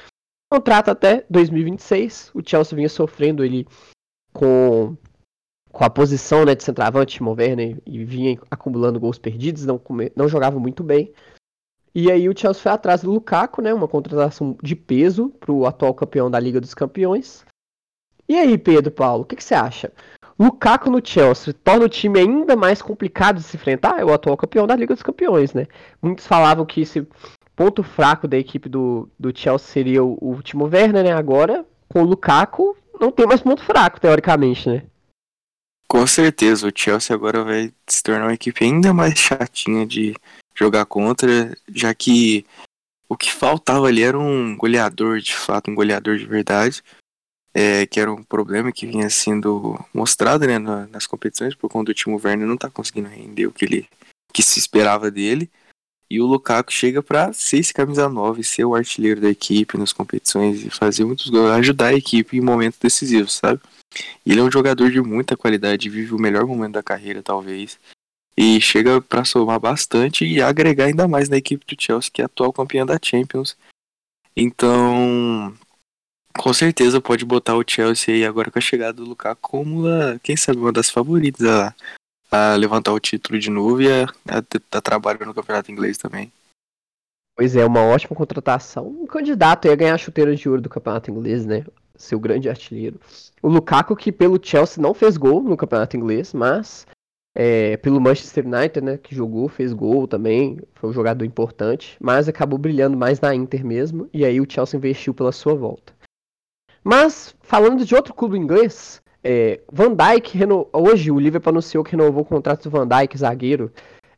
Contrato até 2026. O Chelsea vinha sofrendo ele com com a posição né, de centroavante, Timo Werner, e vinha acumulando gols perdidos, não, não jogava muito bem. E aí o Chelsea foi atrás do Lukaku, né, uma contratação de peso para o atual campeão da Liga dos Campeões. E aí, Pedro Paulo, o que, que, você acha? Lukaku no Chelsea torna o time ainda mais complicado de se enfrentar? É o atual campeão da Liga dos Campeões, né? Muitos falavam que esse ponto fraco da equipe do, do Chelsea seria o, o Timo Werner, né? Agora, com o Lukaku, não tem mais ponto fraco, teoricamente, né? Com certeza, o Chelsea agora vai se tornar uma equipe ainda mais chatinha de jogar contra, já que o que faltava ali era um goleador, de fato, um goleador de verdade, é, que era um problema que vinha sendo mostrado né, nas competições, por conta do Timo Werner não tá conseguindo render o que ele que se esperava dele. E o Lukaku chega para ser esse camisa 9, ser o artilheiro da equipe nas competições e fazer muitos gols, ajudar a equipe em momentos decisivos, sabe? Ele é um jogador de muita qualidade, vive o melhor momento da carreira, talvez. E chega para somar bastante e agregar ainda mais na equipe do Chelsea, que é atual campeã da Champions. Então, com certeza pode botar o Chelsea aí agora com a chegada do Lukaku como, a, quem sabe, uma das favoritas a, a levantar o título de novo e a, a, a trabalho no campeonato inglês também. Pois é, uma ótima contratação. Um candidato a ganhar a chuteira de ouro do campeonato inglês, né? Seu grande artilheiro. O Lukaku, que pelo Chelsea não fez gol no campeonato inglês, mas é, pelo Manchester United, né? Que jogou, fez gol também. Foi um jogador importante, mas acabou brilhando mais na Inter mesmo. E aí o Chelsea investiu pela sua volta. Mas, falando de outro clube inglês, é, Van Dijk, reno... hoje o Liverpool anunciou que renovou o contrato do Van Dijk, zagueiro,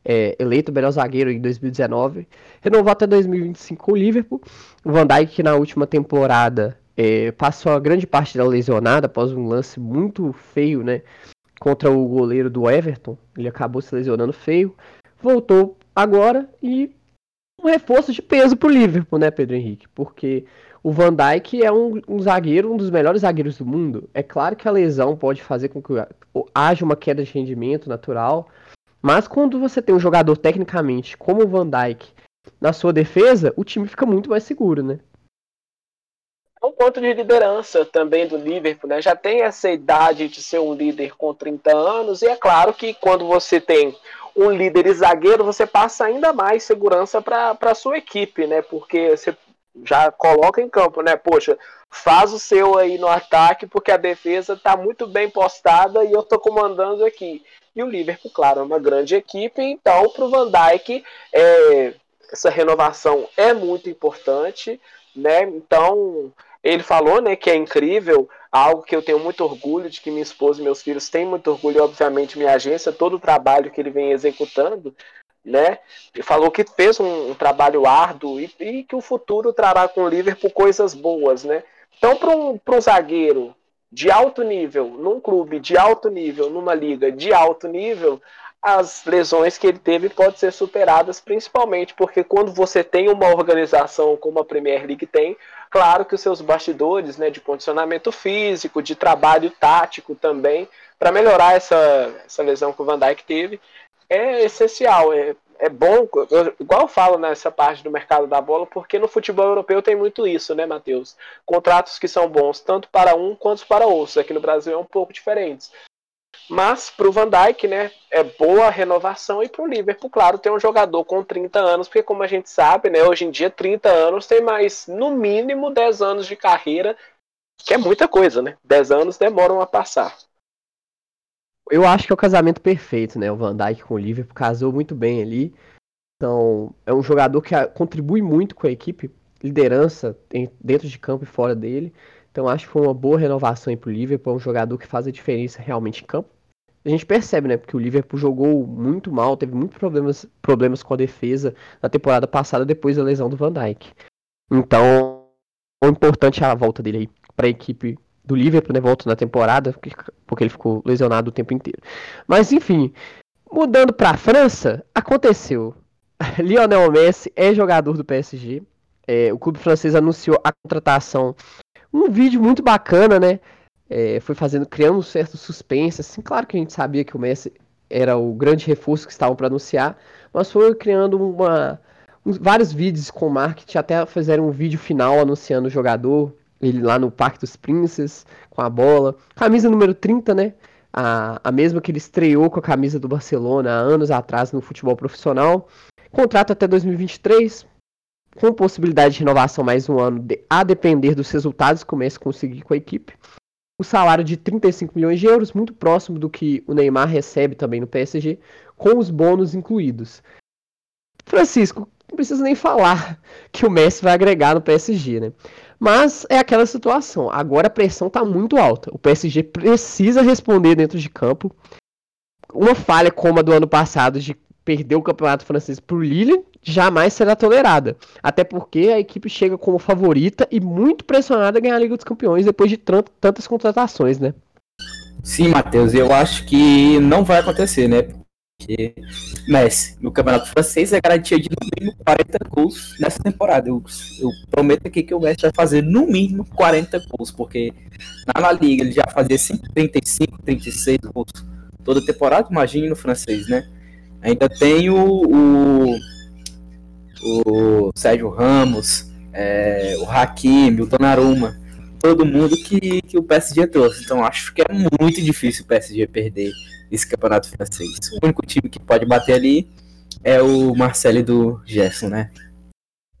é, eleito melhor zagueiro em 2019, renovou até 2025 com o Liverpool. O Van Dijk, que na última temporada é, passou a grande parte da lesionada após um lance muito feio, né? Contra o goleiro do Everton. Ele acabou se lesionando feio. Voltou agora e um reforço de peso pro Liverpool, né, Pedro Henrique? Porque o Van Dijk é um, um, zagueiro, um dos melhores zagueiros do mundo. É claro que a lesão pode fazer com que haja uma queda de rendimento natural, mas quando você tem um jogador tecnicamente como o Van Dijk na sua defesa, o time fica muito mais seguro, né? É um ponto de liderança também do Liverpool, né? Já tem essa idade de ser um líder com 30 anos, e é claro que quando você tem um líder e zagueiro, você passa ainda mais segurança para a sua equipe, né? Porque você já coloca em campo, né? Poxa, faz o seu aí no ataque, porque a defesa está muito bem postada e eu estou comandando aqui. E o Liverpool, claro, é uma grande equipe, então para o Van Dijk é, essa renovação é muito importante, né? Então ele falou, né, que é incrível, algo que eu tenho muito orgulho de que minha esposa e meus filhos têm muito orgulho, e obviamente minha agência, todo o trabalho que ele vem executando, né? Ele falou que fez um, um trabalho árduo e, e, que o futuro trará com o Liverpool coisas boas, né? Então, para um, um zagueiro de alto nível, num clube de alto nível, numa liga de alto nível, as lesões que ele teve podem ser superadas, principalmente porque quando você tem uma organização como a Premier League tem, claro que os seus bastidores né, de condicionamento físico, de trabalho tático também, para melhorar essa, essa lesão que o Van Dijk teve, é essencial. É, é bom, igual eu falo nessa parte do mercado da bola, porque no futebol europeu tem muito isso, né, Matheus? Contratos que são bons tanto para um quanto para outros. Aqui no Brasil é um pouco diferentes. Mas para o Van Dijk, né, é boa renovação e para o Liverpool, claro, tem um jogador com 30 anos, porque como a gente sabe, né, hoje em dia 30 anos tem mais no mínimo 10 anos de carreira, que é muita coisa, né? 10 anos demoram a passar. Eu acho que é o casamento perfeito, né? O Van Dijk com o Liverpool casou muito bem ali. Então, é um jogador que contribui muito com a equipe, liderança dentro de campo e fora dele. Então acho que foi uma boa renovação para o Liverpool, é um jogador que faz a diferença realmente em campo. A gente percebe, né, porque o Liverpool jogou muito mal, teve muitos problemas, problemas com a defesa na temporada passada depois da lesão do Van Dijk. Então, é importante a volta dele aí para a equipe do Liverpool, né, volta na temporada, porque ele ficou lesionado o tempo inteiro. Mas enfim, mudando para a França, aconteceu. Lionel Messi é jogador do PSG. É, o clube francês anunciou a contratação um vídeo muito bacana, né? É, foi fazendo, criando um certo suspense. Assim, claro que a gente sabia que o Messi era o grande reforço que estavam para anunciar, mas foi criando uma, um, vários vídeos com marketing, até fizeram um vídeo final anunciando o jogador, ele lá no Parque dos Princes, com a bola. Camisa número 30, né? A, a mesma que ele estreou com a camisa do Barcelona há anos atrás no futebol profissional. Contrato até 2023, com possibilidade de renovação mais um ano, a depender dos resultados que o Messi conseguir com a equipe. O salário de 35 milhões de euros, muito próximo do que o Neymar recebe também no PSG, com os bônus incluídos. Francisco, não precisa nem falar que o Messi vai agregar no PSG, né? Mas é aquela situação. Agora a pressão está muito alta. O PSG precisa responder dentro de campo. Uma falha como a do ano passado de perder o campeonato francês para o Lille jamais será tolerada. Até porque a equipe chega como favorita e muito pressionada a ganhar a Liga dos Campeões depois de tantas contratações, né? Sim, Matheus, eu acho que não vai acontecer, né? Porque Messi, no Campeonato Francês, é garantia de no mínimo 40 gols nessa temporada. Eu, eu prometo aqui que o Messi vai fazer no mínimo 40 gols, porque na Liga ele já fazia 35, 36 gols toda temporada, imagine no francês, né? Ainda tem o, o o Sérgio Ramos, é, o Hakimi, o Donnarumma, todo mundo que, que o PSG trouxe. Então acho que é muito difícil o PSG perder esse campeonato francês. O único time que pode bater ali é o Marcelo do Gerson, né?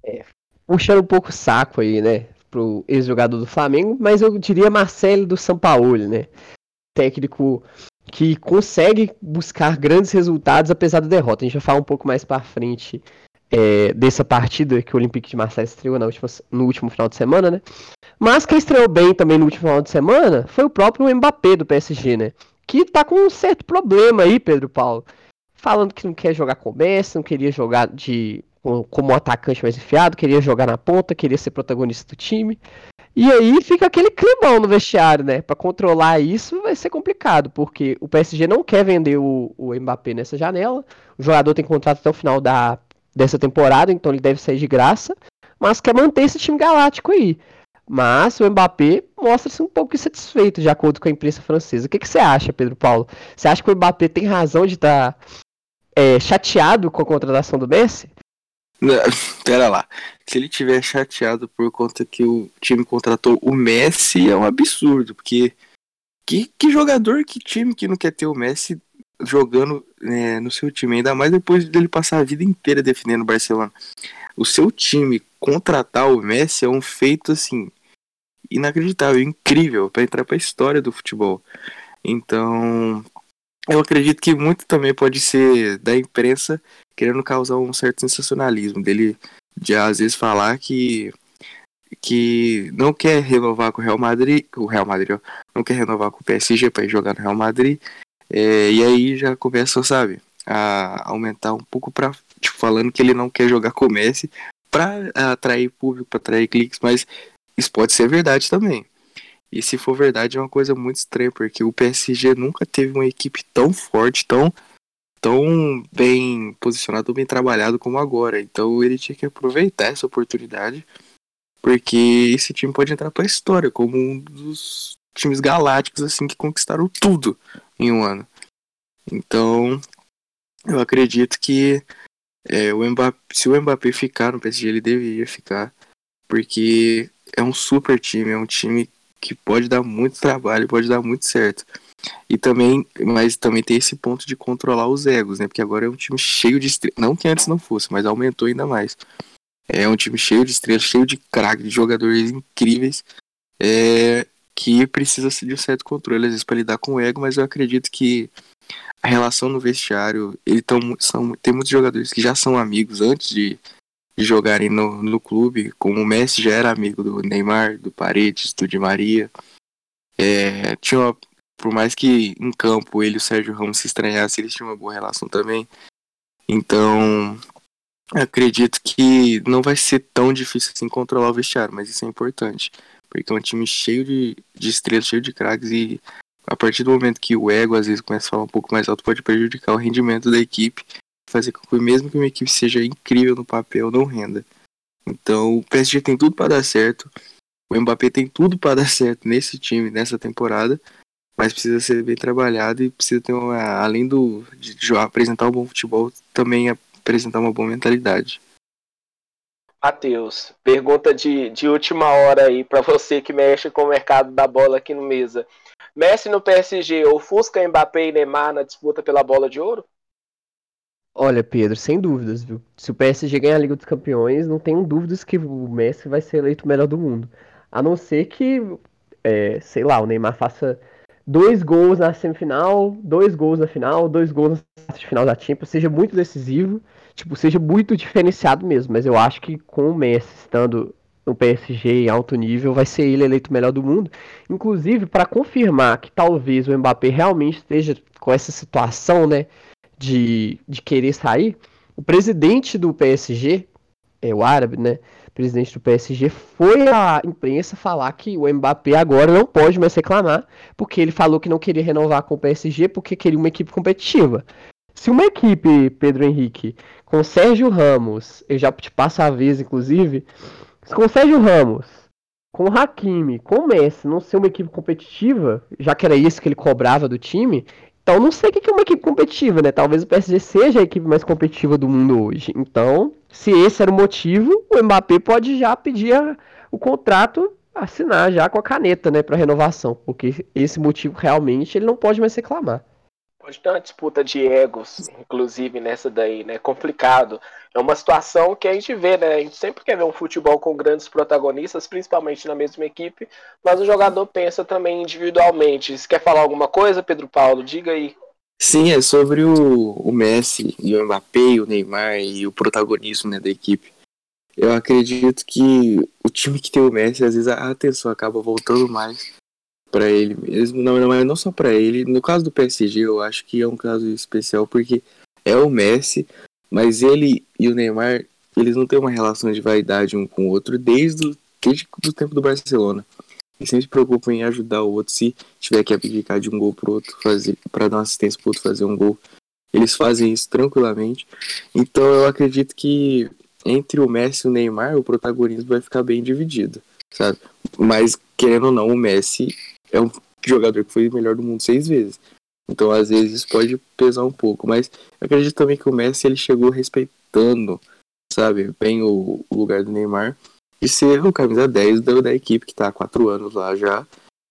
É, puxando um pouco o saco aí, né? Pro ex-jogador do Flamengo, mas eu diria Marcelo do São Paulo, né? Técnico que consegue buscar grandes resultados apesar da derrota. A gente vai falar um pouco mais para frente é, dessa partida que o Olympique de Marseille estreou na última, no último final de semana, né? Mas quem estreou bem também no último final de semana foi o próprio Mbappé do PSG, né? Que tá com um certo problema aí, Pedro Paulo. Falando que não quer jogar com o Messi, não queria jogar de como atacante mais enfiado, queria jogar na ponta, queria ser protagonista do time. E aí fica aquele climão no vestiário, né? Para controlar isso vai ser complicado, porque o PSG não quer vender o, o Mbappé nessa janela. O jogador tem contrato até o final da dessa temporada, então ele deve sair de graça, mas quer manter esse time galáctico aí. Mas o Mbappé mostra-se um pouco insatisfeito, de acordo com a imprensa francesa. O que, que você acha, Pedro Paulo? Você acha que o Mbappé tem razão de estar tá, é, chateado com a contratação do Messi? Não, pera lá. Se ele tiver chateado por conta que o time contratou o Messi, é um absurdo, porque que, que jogador, que time que não quer ter o Messi jogando é, no seu time, ainda mais depois dele passar a vida inteira defendendo o Barcelona. O seu time contratar o Messi é um feito assim inacreditável, incrível para entrar para a história do futebol. Então, eu acredito que muito também pode ser da imprensa querendo causar um certo sensacionalismo dele de às vezes falar que que não quer renovar com o Real Madrid, o Real Madrid, não quer renovar com o PSG para ir jogar no Real Madrid é, e aí já começa, sabe, a aumentar um pouco para tipo, falando que ele não quer jogar com o Messi para atrair público, para atrair cliques, mas isso pode ser verdade também. E se for verdade é uma coisa muito estranha, porque o PSG nunca teve uma equipe tão forte, tão tão bem posicionado, bem trabalhado como agora. Então ele tinha que aproveitar essa oportunidade, porque esse time pode entrar para a história como um dos times galácticos assim que conquistaram tudo em um ano. Então, eu acredito que É, o Mbappé, se o Mbappé ficar no PSG, ele deveria ficar, porque é um super time, é um time que pode dar muito trabalho, pode dar muito certo. E também, mas também tem esse ponto de controlar os egos, né? Porque agora é um time cheio de estrelas. Não que antes não fosse, mas aumentou ainda mais. É um time cheio de estrelas, cheio de craques, de jogadores incríveis. É, que precisa de um certo controle, às vezes, para lidar com o ego, mas eu acredito que a relação no vestiário, ele tão, são, tem muitos jogadores que já são amigos antes de, de jogarem no, no clube, como o Messi já era amigo do Neymar, do Paredes, do Di Maria. É, tinha uma, por mais que em campo ele e o Sérgio Ramos se estranhassem, eles tinham uma boa relação também. Então, acredito que não vai ser tão difícil assim controlar o vestiário, mas isso é importante. Porque é um time cheio de, de estrelas, cheio de craques e a partir do momento que o ego às vezes começa a falar um pouco mais alto, pode prejudicar o rendimento da equipe, fazer com que mesmo que uma equipe seja incrível no papel, não renda. Então o PSG tem tudo para dar certo, o Mbappé tem tudo para dar certo nesse time, nessa temporada, mas precisa ser bem trabalhado e precisa ter uma, além do de, de apresentar um bom futebol, também apresentar uma boa mentalidade. Matheus, pergunta de, de última hora aí para você que mexe com o mercado da bola aqui no mesa. Messi no PSG, ofusca Mbappé e Neymar na disputa pela bola de ouro? Olha, Pedro, sem dúvidas, viu? Se o PSG ganhar a Liga dos Campeões, não tenho dúvidas que o Messi vai ser eleito o melhor do mundo. A não ser que, é, sei lá, o Neymar faça dois gols na semifinal, dois gols na final, dois gols na final da Champions, seja muito decisivo, tipo, seja muito diferenciado mesmo. Mas eu acho que com o Messi estando no PSG em alto nível, vai ser ele eleito o melhor do mundo. Inclusive, para confirmar que talvez o Mbappé realmente esteja com essa situação, né, de, de querer sair, o presidente do PSG, é o árabe, né, presidente do PSG, foi à imprensa falar que o Mbappé agora não pode mais reclamar, porque ele falou que não queria renovar com o PSG porque queria uma equipe competitiva. Se uma equipe, Pedro Henrique, com Sérgio Ramos, eu já te passo a vez, inclusive, com Sérgio Ramos, com Hakimi, com Messi não ser uma equipe competitiva, já que era isso que ele cobrava do time, então não sei o que é uma equipe competitiva, né? Talvez o PSG seja a equipe mais competitiva do mundo hoje. Então, se esse era o motivo, o Mbappé pode já pedir a, o contrato, assinar já com a caneta, né, para renovação, porque esse motivo realmente ele não pode mais reclamar. Pode ter uma disputa de egos, inclusive nessa daí, né? Complicado. É uma situação que a gente vê, né? A gente sempre quer ver um futebol com grandes protagonistas, principalmente na mesma equipe, mas o jogador pensa também individualmente. Você quer falar alguma coisa, Pedro Paulo? Diga aí. Sim, é sobre o, o Messi e o Mbappé, o Neymar e o protagonismo né, da equipe. Eu acredito que o time que tem o Messi, às vezes a atenção acaba voltando mais para ele mesmo. Não, não não só para ele. No caso do PSG, eu acho que é um caso especial porque é o Messi, mas ele e o Neymar, eles não têm uma relação de vaidade um com o outro desde o, desde o tempo do Barcelona. Eles sempre se preocupam em ajudar o outro se tiver que abdicar de um gol pro outro fazer para dar uma assistência pro outro fazer um gol. Eles fazem isso tranquilamente. Então eu acredito que entre o Messi e o Neymar, o protagonismo vai ficar bem dividido, sabe? Mas querendo ou não, o Messi é um jogador que foi o melhor do mundo seis vezes. Então, às vezes, isso pode pesar um pouco. Mas acredito também que o Messi ele chegou respeitando, sabe, bem o, o lugar do Neymar. De ser o camisa 10 da, da equipe, que tá há quatro anos lá já.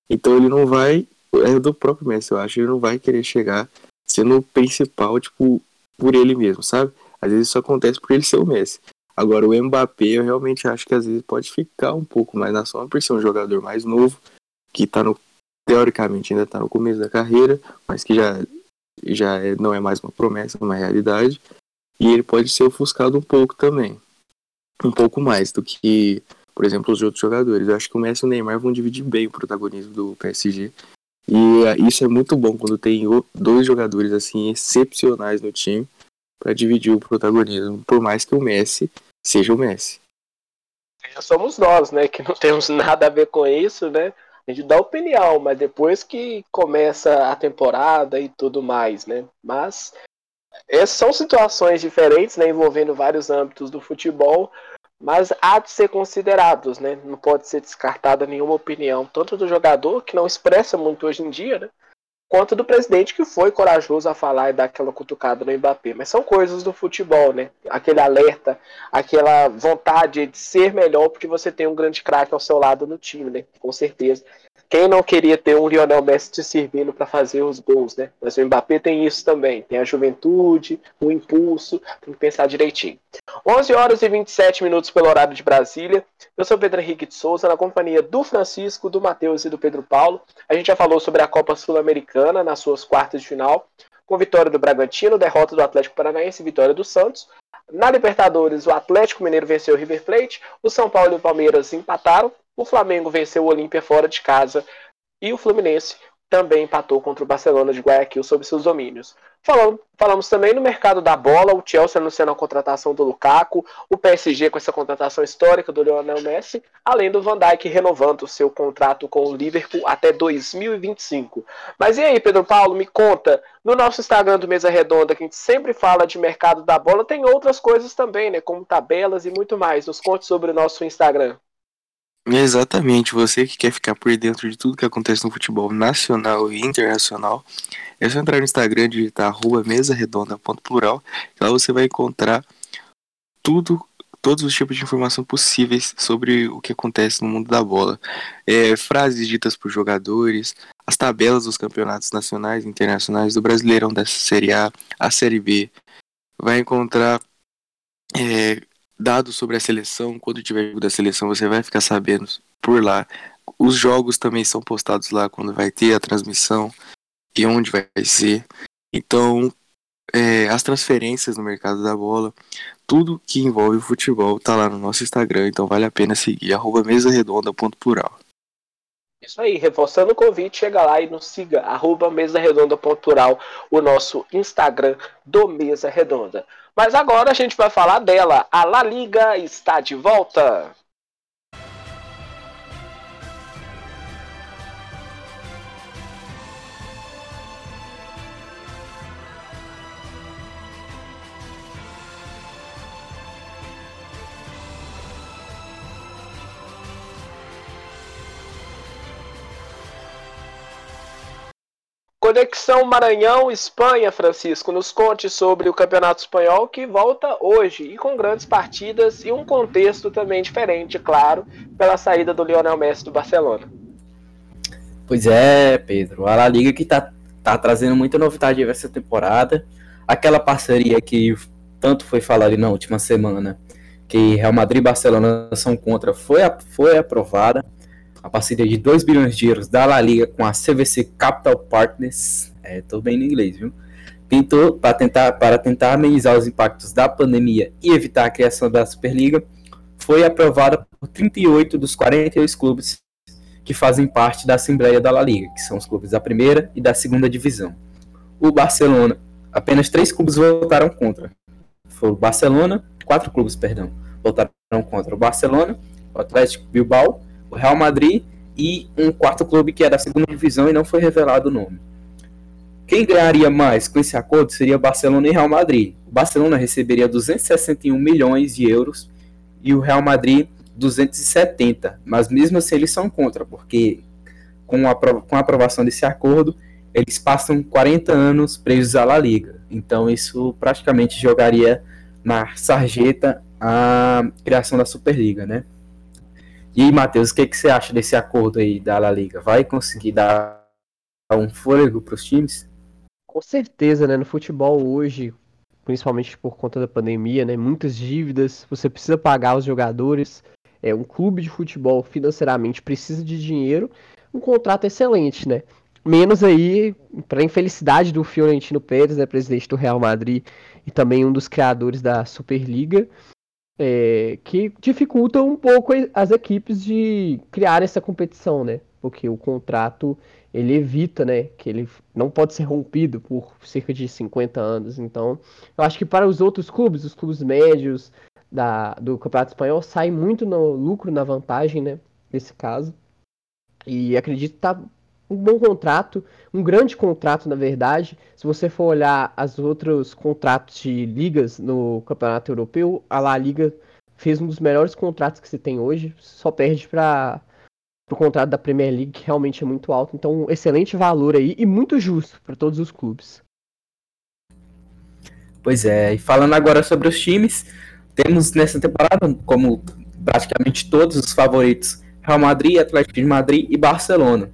Então ele não vai. É do próprio Messi, eu acho. Ele não vai querer chegar sendo o principal, tipo, por ele mesmo, sabe? Às vezes isso acontece por ele ser o Messi. Agora, o Mbappé, eu realmente acho que às vezes pode ficar um pouco mais na sombra por ser um jogador mais novo, que tá no teoricamente ainda está no começo da carreira, mas que já, já é, não é mais uma promessa, uma realidade, e ele pode ser ofuscado um pouco também. Um pouco mais do que, por exemplo, os outros jogadores. Eu acho que o Messi e o Neymar vão dividir bem o protagonismo do PSG. E uh, isso é muito bom quando tem dois jogadores assim excepcionais no time para dividir o protagonismo, por mais que o Messi seja o Messi. Somos nós, né, que não temos nada a ver com isso, né? A gente dá opinião, mas depois que começa a temporada e tudo mais, né? Mas essas são situações diferentes, né, envolvendo vários âmbitos do futebol, mas há de ser considerados, né? Não pode ser descartada nenhuma opinião, tanto do jogador, que não expressa muito hoje em dia, né? Quanto do presidente que foi corajoso a falar e dar aquela cutucada no Mbappé. Mas são coisas do futebol, né? Aquele alerta, aquela vontade de ser melhor porque você tem um grande craque ao seu lado no time, né? Com certeza. Quem não queria ter um Lionel Messi te servindo para fazer os gols, né? Mas o Mbappé tem isso também. Tem a juventude, o impulso, tem que pensar direitinho. 11 horas e 27 minutos pelo horário de Brasília. Eu sou Pedro Henrique de Souza, na companhia do Francisco, do Matheus e do Pedro Paulo. A gente já falou sobre a Copa Sul-Americana nas suas quartas de final, com vitória do Bragantino, derrota do Atlético Paranaense vitória do Santos. Na Libertadores, o Atlético Mineiro venceu o River Plate, o São Paulo e o Palmeiras empataram, o Flamengo venceu o Olímpia fora de casa e o Fluminense também empatou contra o Barcelona de Guayaquil sob seus domínios. Falamos, falamos também no mercado da bola, o Chelsea anunciando a contratação do Lukaku, o PSG com essa contratação histórica do Lionel Messi, além do Van Dijk renovando o seu contrato com o Liverpool até 2025. Mas e aí, Pedro Paulo, me conta, no nosso Instagram do Mesa Redonda, que a gente sempre fala de mercado da bola, tem outras coisas também, né, como tabelas e muito mais. Nos conte sobre o nosso Instagram. Exatamente, você que quer ficar por dentro de tudo que acontece no futebol nacional e internacional, é só entrar no Instagram e digitar arroba mesaredonda.plural, lá você vai encontrar tudo, todos os tipos de informação possíveis sobre o que acontece no mundo da bola. É, frases ditas por jogadores, as tabelas dos campeonatos nacionais e internacionais do Brasileirão da Série A, a Série B. Vai encontrar é, dados sobre a seleção. Quando tiver jogo da seleção, você vai ficar sabendo por lá. Os jogos também são postados lá quando vai ter a transmissão e onde vai ser. Então, é, as transferências no mercado da bola, tudo que envolve o futebol tá lá no nosso Instagram, então vale a pena seguir, arroba. Isso aí, reforçando o convite, chega lá e nos siga, arroba mesaredonda.plural, o nosso Instagram do Mesa Redonda. Mas agora a gente vai falar dela. A La Liga está de volta. Conexão Maranhão, Espanha, Francisco. Nos conte sobre o Campeonato Espanhol que volta hoje e com grandes partidas e um contexto também diferente, claro, pela saída do Lionel Messi do Barcelona. Pois é, Pedro. A La Liga que tá, tá trazendo muita novidade essa temporada. Aquela parceria que tanto foi falado na última semana, que Real Madrid e Barcelona são contra, foi, foi aprovada a parceria de 2 bilhões de euros da La Liga com a CVC Capital Partners, é, tô bem no inglês, viu? Para tentar, para tentar amenizar os impactos da pandemia e evitar a criação da Superliga, foi aprovada por 38 dos 42 clubes que fazem parte da Assembleia da La Liga, que são os clubes da primeira e da segunda divisão. O Barcelona, apenas três clubes votaram contra. Foi o Barcelona, quatro clubes, perdão, votaram contra. O Barcelona, o Atlético Bilbao, o Real Madrid e um quarto clube que é da segunda divisão e não foi revelado o nome. Quem ganharia mais com esse acordo seria Barcelona e Real Madrid. O Barcelona receberia 261 milhões de euros e o Real Madrid 270, mas mesmo assim eles são contra, porque com a, com a aprovação desse acordo, eles passam 40 anos presos à La Liga. Então isso praticamente jogaria na sarjeta a criação da Superliga, né? E Matheus, o que, que você acha desse acordo aí da La Liga? Vai conseguir dar um fôlego para os times? Com certeza, né? No futebol hoje, principalmente por conta da pandemia, né? Muitas dívidas, você precisa pagar os jogadores. É um clube de futebol financeiramente precisa de dinheiro, um contrato excelente, né? Menos aí para infelicidade do Fiorentino Pérez, né, presidente do Real Madrid e também um dos criadores da Superliga, é, que dificultam um pouco as equipes de criar essa competição, né? Porque o contrato ele evita, né, que ele não pode ser rompido por cerca de 50 anos. Então, eu acho que para os outros clubes, os clubes médios da, do Campeonato Espanhol, sai muito no lucro, na vantagem, né, nesse caso. E acredito que tá um bom contrato, um grande contrato, na verdade. Se você for olhar os outros contratos de ligas no Campeonato Europeu, a La Liga fez um dos melhores contratos que se tem hoje, só perde para pro contrato da Premier League, que realmente é muito alto. Então, um excelente valor aí e muito justo para todos os clubes. Pois é, e falando agora sobre os times, temos nessa temporada, como praticamente todos os favoritos, Real Madrid, Atlético de Madrid e Barcelona.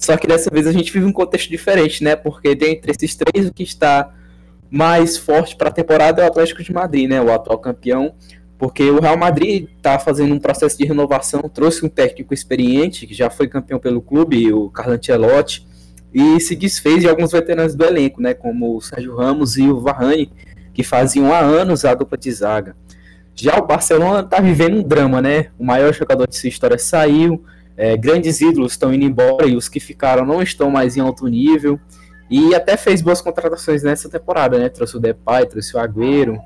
Só que dessa vez a gente vive um contexto diferente, né? Porque dentre esses três, o que está mais forte para a temporada é o Atlético de Madrid, né? O atual campeão. Porque o Real Madrid está fazendo um processo de renovação, trouxe um técnico experiente, que já foi campeão pelo clube, o Carlo Ancelotti, e se desfez de alguns veteranos do elenco, né? Como o Sérgio Ramos e o Varane, que faziam há anos a dupla de zaga. Já o Barcelona está vivendo um drama, né? O maior jogador de sua história saiu, é, grandes ídolos estão indo embora e os que ficaram não estão mais em alto nível. E até fez boas contratações nessa temporada, né? Trouxe o Depay, trouxe o Agüero,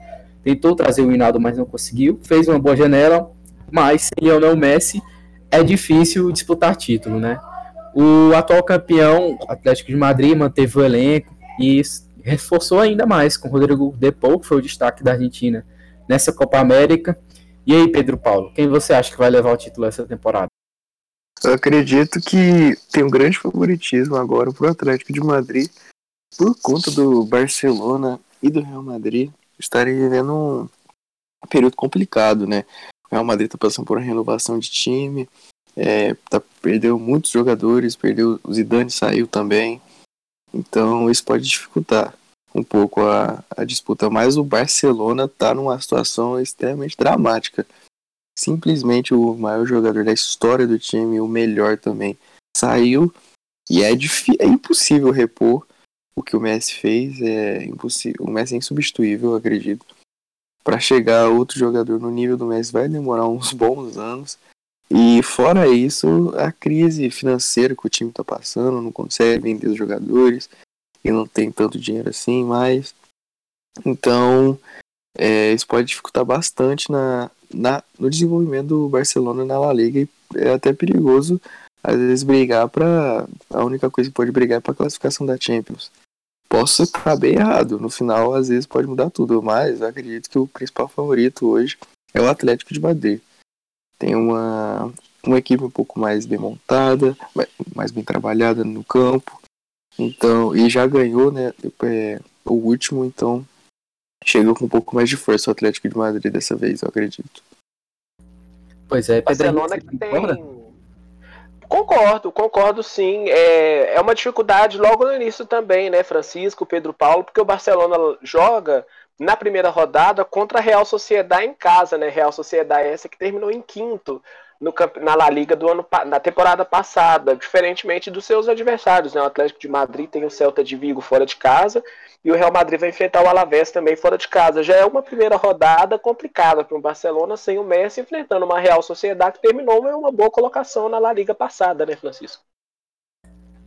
tentou trazer o Hinaldo, mas não conseguiu. Fez uma boa janela, mas sem Lionel Messi é difícil disputar título, né? O atual campeão, Atlético de Madrid, manteve o elenco e reforçou ainda mais com o Rodrigo Depou, que foi o destaque da Argentina nessa Copa América. E aí, Pedro Paulo, quem você acha que vai levar o título essa temporada? Eu acredito que tem um grande favoritismo agora para o Atlético de Madrid por conta do Barcelona e do Real Madrid estarem vivendo um período complicado, né? O Real Madrid está passando por uma renovação de time, é, tá, perdeu muitos jogadores, perdeu o Zidane saiu também, então isso pode dificultar um pouco a, a disputa, mas o Barcelona está numa situação extremamente dramática. Simplesmente o maior jogador da história do time, o melhor também, saiu e é, é impossível repor o que o Messi fez. É impossível. O Messi é insubstituível, acredito. Para chegar outro jogador no nível do Messi vai demorar uns bons anos. E fora isso, a crise financeira que o time está passando, não consegue vender os jogadores, e não tem tanto dinheiro assim mais. Então, é, isso pode dificultar bastante na, na, no desenvolvimento do Barcelona na La Liga e é até perigoso às vezes brigar para a única coisa que pode brigar é para classificação da Champions. Posso estar bem errado, no final às vezes pode mudar tudo, mas eu acredito que o principal favorito hoje é o Atlético de Madrid. Tem uma, uma equipe um pouco mais bem montada, mais bem trabalhada no campo, então, e já ganhou, né? É, o último, então chegou com um pouco mais de força o Atlético de Madrid dessa vez, eu acredito. Pois é, Barcelona que tem. Concordo, concordo sim. É, é uma dificuldade logo no início também, né, Francisco, Pedro Paulo, porque o Barcelona joga na primeira rodada contra a Real Sociedade em casa, né? Real Sociedade essa que terminou em quinto no, na La Liga do ano na temporada passada, diferentemente dos seus adversários. Né? O Atlético de Madrid tem o Celta de Vigo fora de casa e o Real Madrid vai enfrentar o Alavés também fora de casa. Já é uma primeira rodada complicada para o Barcelona sem o Messi enfrentando uma Real Sociedade que terminou uma boa colocação na La Liga passada, né, Francisco?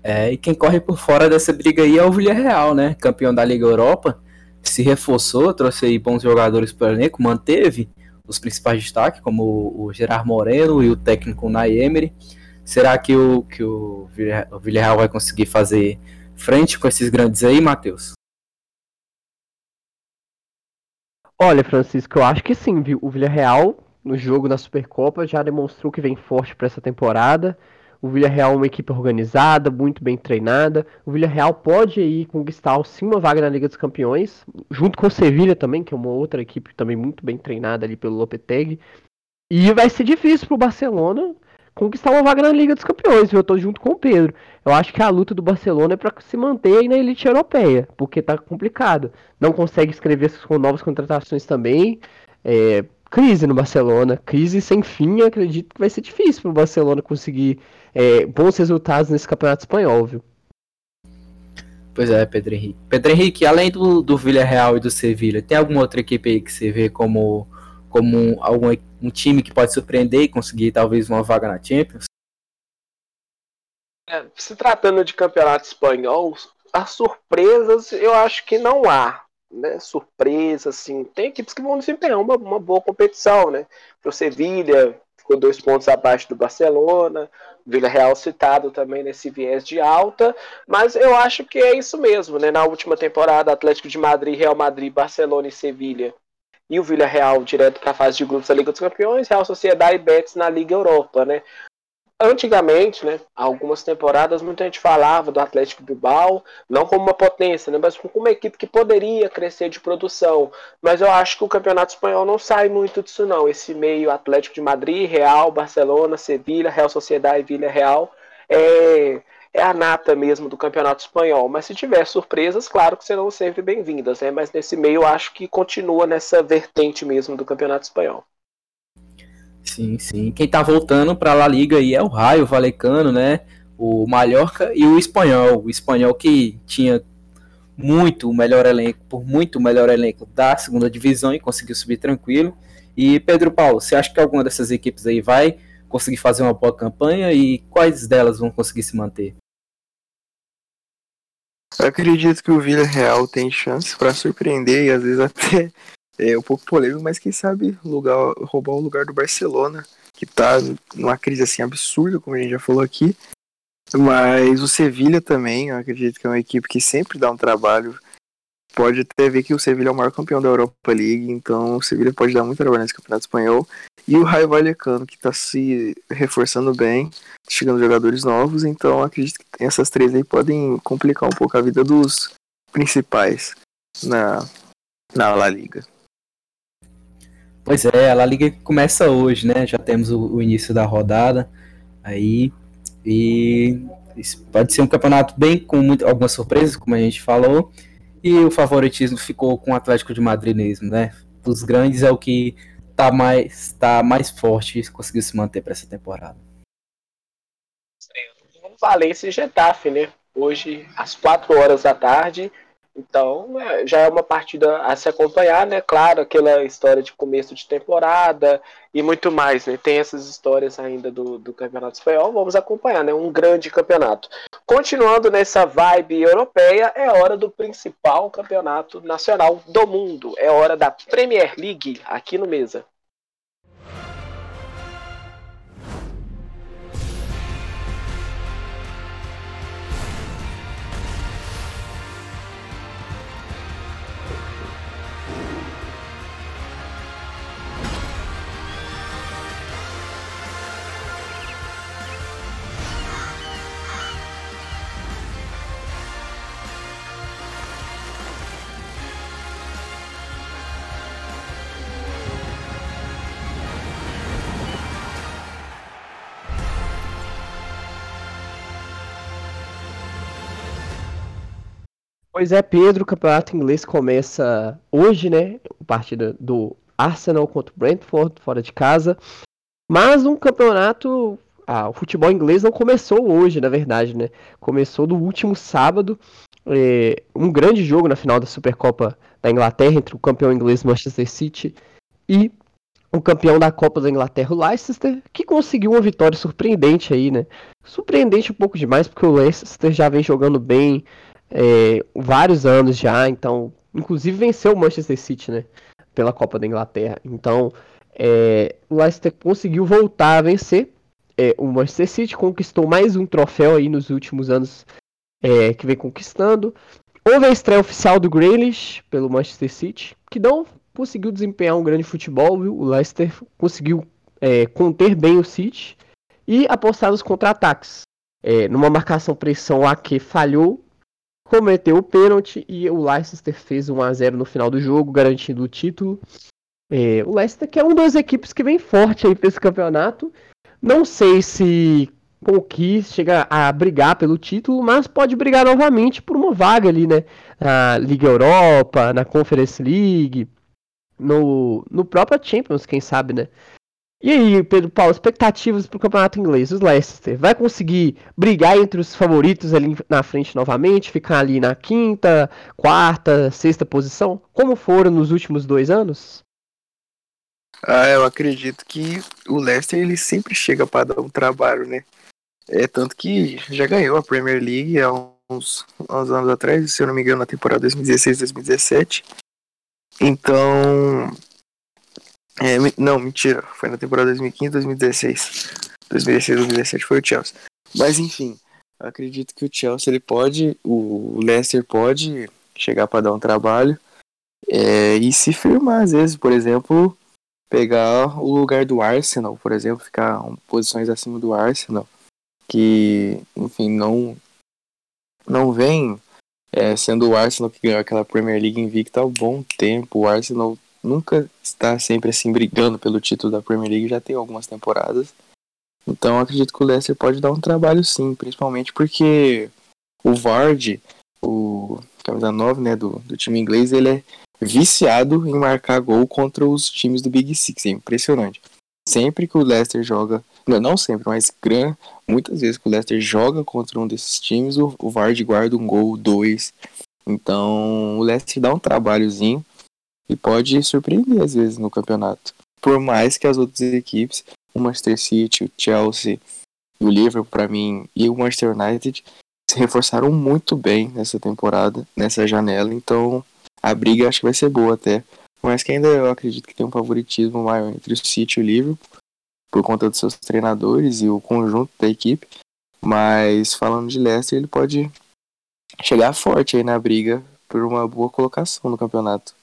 É, e quem corre por fora dessa briga aí é o Villarreal, né? Campeão da Liga Europa. Se reforçou, trouxe aí bons jogadores para o elenco, manteve os principais destaques, como o Gerard Moreno e o técnico Nay Emery. Será que o, que o Villarreal vai conseguir fazer frente com esses grandes aí, Matheus? Olha, Francisco, eu acho que sim, viu? O Villarreal, no jogo da Supercopa, já demonstrou que vem forte para essa temporada. O Villarreal é uma equipe organizada, muito bem treinada. O Villarreal pode aí conquistar sim uma vaga na Liga dos Campeões, junto com o Sevilha também, que é uma outra equipe também muito bem treinada ali pelo Lopetegui. E vai ser difícil para o Barcelona conquistar uma vaga na Liga dos Campeões? Eu tô junto com o Pedro. Eu acho que a luta do Barcelona é para se manter aí na elite europeia, porque tá complicado. Não consegue escrever com novas contratações também. É, crise no Barcelona, crise sem fim. Acredito que vai ser difícil para o Barcelona conseguir é, bons resultados nesse campeonato espanhol, viu? Pois é, Pedro Henrique. Pedro Henrique, além do, do Villarreal e do Sevilha, tem alguma outra equipe aí que você vê como, como algum, um time que pode surpreender e conseguir talvez uma vaga na Champions? É, se tratando de campeonato espanhol, as surpresas eu acho que não há né, surpresa, assim. Tem equipes que vão desempenhar uma, uma boa competição, né? O Sevilha ficou dois pontos abaixo do Barcelona, Vila Real citado também nesse viés de alta, mas eu acho que é isso mesmo, né? Na última temporada, Atlético de Madrid, Real Madrid, Barcelona e Sevilha e o Vila Real direto para a fase de grupos da Liga dos Campeões, Real Sociedade e Betis na Liga Europa, né? Antigamente, né, algumas temporadas, muita gente falava do Atlético Bilbao, não como uma potência, né, mas como uma equipe que poderia crescer de produção. Mas eu acho que o Campeonato Espanhol não sai muito disso não. Esse meio Atlético de Madrid, Real, Barcelona, Sevilha, Real Sociedade e Vila Real é, é a nata mesmo do Campeonato Espanhol. Mas se tiver surpresas, claro que serão sempre bem-vindas, né? Mas nesse meio eu acho que continua nessa vertente mesmo do Campeonato Espanhol. Sim, sim. Quem tá voltando pra La Liga aí é o Raio Valecano, né? O Mallorca e o Espanhol. O Espanhol que tinha muito o melhor elenco, por muito o melhor elenco da segunda divisão e conseguiu subir tranquilo. E Pedro Paulo, você acha que alguma dessas equipes aí vai conseguir fazer uma boa campanha e quais delas vão conseguir se manter? Eu acredito que o Vila Real tem chance para surpreender e às vezes até é um pouco polêmico, mas quem sabe lugar, roubar o lugar do Barcelona, que tá numa crise assim absurda, como a gente já falou aqui. Mas o Sevilha também, eu acredito que é uma equipe que sempre dá um trabalho. Pode até ver que o Sevilha é o maior campeão da Europa League, então o Sevilha pode dar muito trabalho nesse campeonato espanhol. E o Raio Vallecano, que está se reforçando bem, chegando jogadores novos, então acredito que essas três aí podem complicar um pouco a vida dos principais na, na La Liga. Pois é, a La Liga começa hoje, né? Já temos o, o início da rodada aí e pode ser um campeonato bem com muito, algumas surpresas, como a gente falou, e o favoritismo ficou com o Atlético de Madrid mesmo, né? Dos grandes é o que tá mais tá mais forte e conseguiu se manter para essa temporada. Valência e Getafe, né? Hoje às 4 horas da tarde então, é, já é uma partida a se acompanhar, né? Claro, aquela história de começo de temporada e muito mais, né? Tem essas histórias ainda do, do Campeonato Espanhol, vamos acompanhar, né? Um grande campeonato. Continuando nessa vibe europeia, é hora do principal campeonato nacional do mundo. É hora da Premier League aqui no Mesa. Pois é, Pedro, o campeonato inglês começa hoje, né? Partida do Arsenal contra o Brentford, fora de casa. Mas um campeonato. Ah, o futebol inglês não começou hoje, na verdade, né? Começou no último sábado. É, um grande jogo na final da Supercopa da Inglaterra entre o campeão inglês Manchester City e o campeão da Copa da Inglaterra, o Leicester, que conseguiu uma vitória surpreendente aí, né? Surpreendente um pouco demais, porque o Leicester já vem jogando bem, é, vários anos já, então, inclusive venceu o Manchester City, né, pela Copa da Inglaterra. Então, é, o Leicester conseguiu voltar a vencer. É, o Manchester City conquistou mais um troféu aí nos últimos anos é, que vem conquistando. Houve a estreia oficial do Grealish pelo Manchester City, que não conseguiu desempenhar um grande futebol, viu? O Leicester conseguiu é, conter bem o City e apostar nos contra-ataques. É, numa marcação pressão lá que falhou, cometeu o pênalti e o Leicester fez 1 a 0 no final do jogo, garantindo o título. É, o Leicester que é uma das equipes que vem forte aí para esse campeonato. Não sei se conquista, chega a brigar pelo título, mas pode brigar novamente por uma vaga ali, né? Na Liga Europa, na Conference League, no, no próprio Champions, quem sabe, né? E aí, Pedro Paulo, expectativas para o campeonato inglês? O Leicester vai conseguir brigar entre os favoritos ali na frente novamente, ficar ali na quinta, quarta, sexta posição, como foram nos últimos dois anos? Ah, eu acredito que o Leicester ele sempre chega para dar um trabalho, né? É tanto que já ganhou a Premier League há uns, uns anos atrás, se eu não me engano, na temporada 2016-2017. Então, é, não, mentira. Foi na temporada 2015, 2016. 2016, 2017 foi o Chelsea. Mas enfim, acredito que o Chelsea ele pode, o Leicester pode chegar para dar um trabalho é, e se firmar às vezes, por exemplo, pegar o lugar do Arsenal, por exemplo, ficar um, posições acima do Arsenal, que, enfim, não não vem é, sendo o Arsenal que ganhou aquela Premier League invicta há um bom tempo. O Arsenal nunca está sempre assim brigando pelo título da Premier League, já tem algumas temporadas. Então acredito que o Leicester pode dar um trabalho sim, principalmente porque o Vard, o camisa 9 né, do, do time inglês, ele é viciado em marcar gol contra os times do Big Six. É impressionante. Sempre que o Leicester joga, não, não sempre, mas gran, muitas vezes que o Leicester joga contra um desses times, o, o Vard guarda um gol, dois. Então o Leicester dá um trabalhozinho e pode surpreender às vezes no campeonato. Por mais que as outras equipes, o Manchester City, o Chelsea, o Liverpool para mim e o Manchester United se reforçaram muito bem nessa temporada, nessa janela, então a briga acho que vai ser boa até. Mas que ainda eu acredito que tem um favoritismo maior entre o City e o Liverpool, por conta dos seus treinadores e o conjunto da equipe. Mas falando de Leicester, ele pode chegar forte aí na briga por uma boa colocação no campeonato.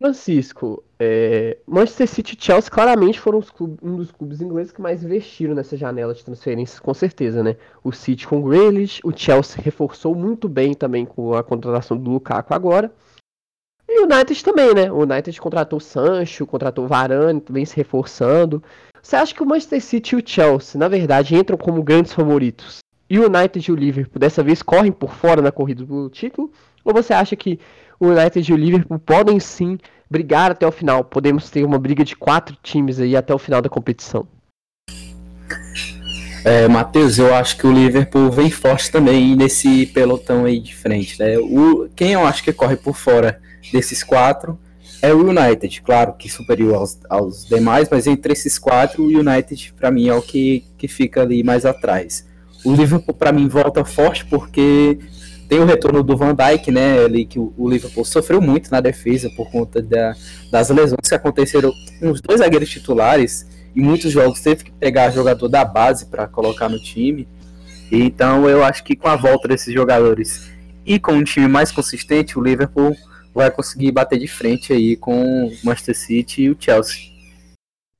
Francisco, é, Manchester City e Chelsea claramente foram clubes, um dos clubes ingleses que mais investiram nessa janela de transferências, com certeza, né? O City com o Grealish, o Chelsea reforçou muito bem também com a contratação do Lukaku agora. E o United também, né? O United contratou o Sancho, contratou o Varane, vem se reforçando. Você acha que o Manchester City e o Chelsea, na verdade, entram como grandes favoritos? E o United e o Liverpool dessa vez correm por fora na corrida do título? Ou você acha que o United e o Liverpool podem sim brigar até o final. Podemos ter uma briga de quatro times aí até o final da competição. É, Matheus, eu acho que o Liverpool vem forte também nesse pelotão aí de frente. Né? O, quem eu acho que corre por fora desses quatro é o United, claro que superior aos, aos demais, mas entre esses quatro, o United para mim é o que, que fica ali mais atrás. O Liverpool para mim volta forte porque tem o retorno do Van Dijk, né? Ali que o, Liverpool sofreu muito na defesa por conta da, das lesões que aconteceram com os dois zagueiros titulares. Em muitos jogos teve que pegar jogador da base para colocar no time. Então eu acho que com a volta desses jogadores e com um time mais consistente, o Liverpool vai conseguir bater de frente aí com o Manchester City e o Chelsea.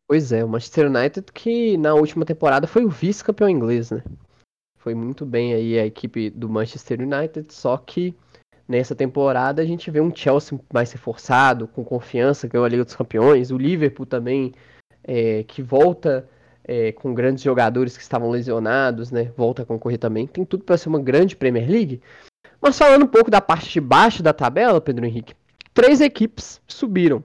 Pois é, o Manchester United que na última temporada foi o vice-campeão inglês, né? Foi muito bem aí a equipe do Manchester United, só que nessa temporada a gente vê um Chelsea mais reforçado, com confiança, ganhou a Liga dos Campeões, o Liverpool também, é, que volta é, com grandes jogadores que estavam lesionados, né? Volta a concorrer também. Tem tudo para ser uma grande Premier League. Mas falando um pouco da parte de baixo da tabela, Pedro Henrique, três equipes subiram.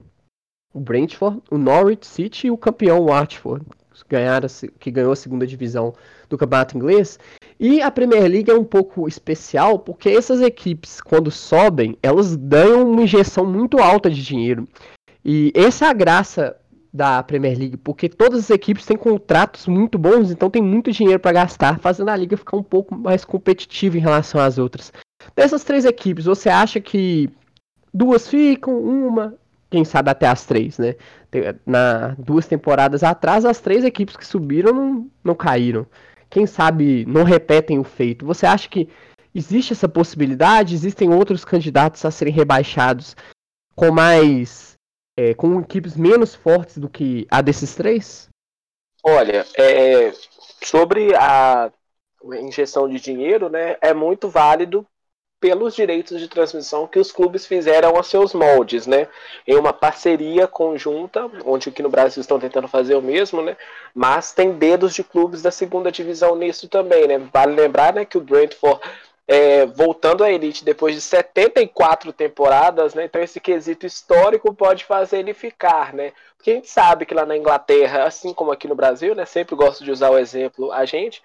O Brentford, o Norwich City e o campeão Watford, ganharam, que ganhou a segunda divisão do campeonato inglês. E a Premier League é um pouco especial porque essas equipes, quando sobem, elas dão uma injeção muito alta de dinheiro. E essa é a graça da Premier League, porque todas as equipes têm contratos muito bons, então tem muito dinheiro para gastar, fazendo a liga ficar um pouco mais competitiva em relação às outras. Dessas três equipes, você acha que duas ficam, uma, quem sabe até as três, né? Na duas temporadas atrás, as três equipes que subiram não, não caíram quem sabe não repetem o feito. Você acha que existe essa possibilidade? Existem outros candidatos a serem rebaixados com mais. É, com equipes menos fortes do que a desses três? Olha, é, sobre a injeção de dinheiro, né, é muito válido pelos direitos de transmissão que os clubes fizeram a seus moldes, né? Em uma parceria conjunta, onde aqui no Brasil estão tentando fazer o mesmo, né? Mas tem dedos de clubes da segunda divisão nisso também, né? Vale lembrar, né, que o Brentford é, voltando à elite depois de 74 temporadas, né? Então esse quesito histórico pode fazer ele ficar, né? Porque a gente sabe que lá na Inglaterra, assim como aqui no Brasil, né? Sempre gosto de usar o exemplo a gente.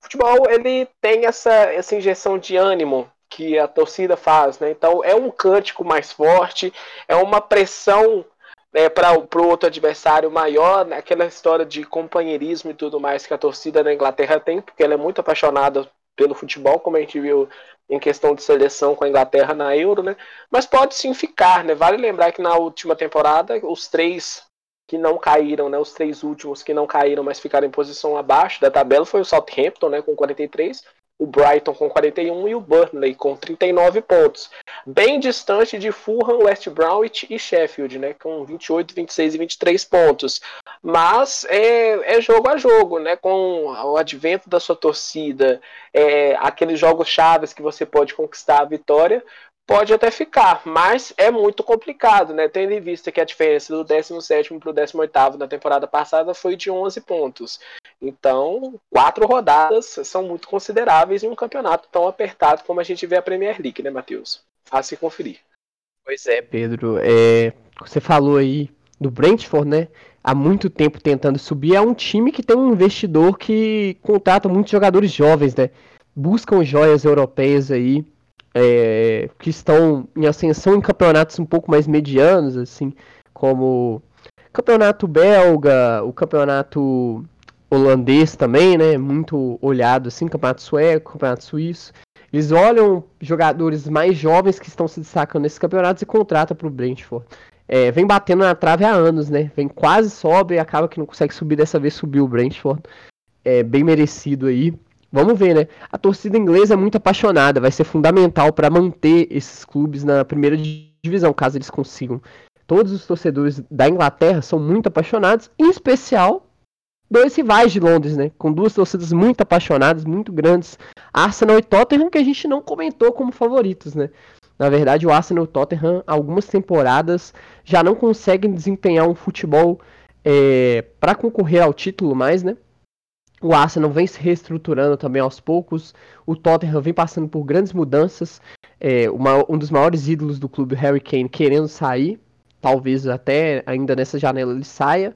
O futebol ele tem essa, essa injeção de ânimo que a torcida faz, né? Então é um cântico mais forte, é uma pressão né, para o outro adversário maior, né? aquela história de companheirismo e tudo mais que a torcida da Inglaterra tem, porque ela é muito apaixonada pelo futebol, como a gente viu em questão de seleção com a Inglaterra na Euro, né? Mas pode sim ficar, né? Vale lembrar que na última temporada os três que não caíram, né? Os três últimos que não caíram, mas ficaram em posição abaixo da tabela foi o Southampton, né? Com 43 o Brighton com 41 e o Burnley com 39 pontos. Bem distante de Fulham, West Bromwich e Sheffield, né, com 28, 26 e 23 pontos. Mas é, é jogo a jogo, né, com o advento da sua torcida, é, aqueles jogos chaves que você pode conquistar a vitória, pode até ficar, mas é muito complicado, né? Tendo em vista que a diferença do 17 para o 18 na temporada passada foi de 11 pontos. Então, quatro rodadas são muito consideráveis em um campeonato tão apertado como a gente vê a Premier League, né, Matheus? Fácil conferir. Pois é, Pedro. É, você falou aí do Brentford, né? Há muito tempo tentando subir. É um time que tem um investidor que contrata muitos jogadores jovens, né? Buscam joias europeias aí é, que estão em ascensão em campeonatos um pouco mais medianos, assim, como campeonato belga, o campeonato holandês também, né? Muito olhado assim, campeonato sueco, campeonato suíço. Eles olham jogadores mais jovens que estão se destacando nesses campeonatos e contratam para o Brentford. É, vem batendo na trave há anos, né? Vem quase sobe e acaba que não consegue subir. Dessa vez subiu o Brentford. É bem merecido aí. Vamos ver, né? A torcida inglesa é muito apaixonada, vai ser fundamental para manter esses clubes na primeira divisão, caso eles consigam. Todos os torcedores da Inglaterra são muito apaixonados, em especial dois rivais de Londres, né? Com duas torcidas muito apaixonadas, muito grandes, Arsenal e Tottenham, que a gente não comentou como favoritos, né? Na verdade, o Arsenal e o Tottenham, algumas temporadas, já não conseguem desempenhar um futebol é, para concorrer ao título mais, né? O Arsenal vem se reestruturando também aos poucos. O Tottenham vem passando por grandes mudanças. É, uma, um dos maiores ídolos do clube, Harry Kane, querendo sair. Talvez até ainda nessa janela ele saia.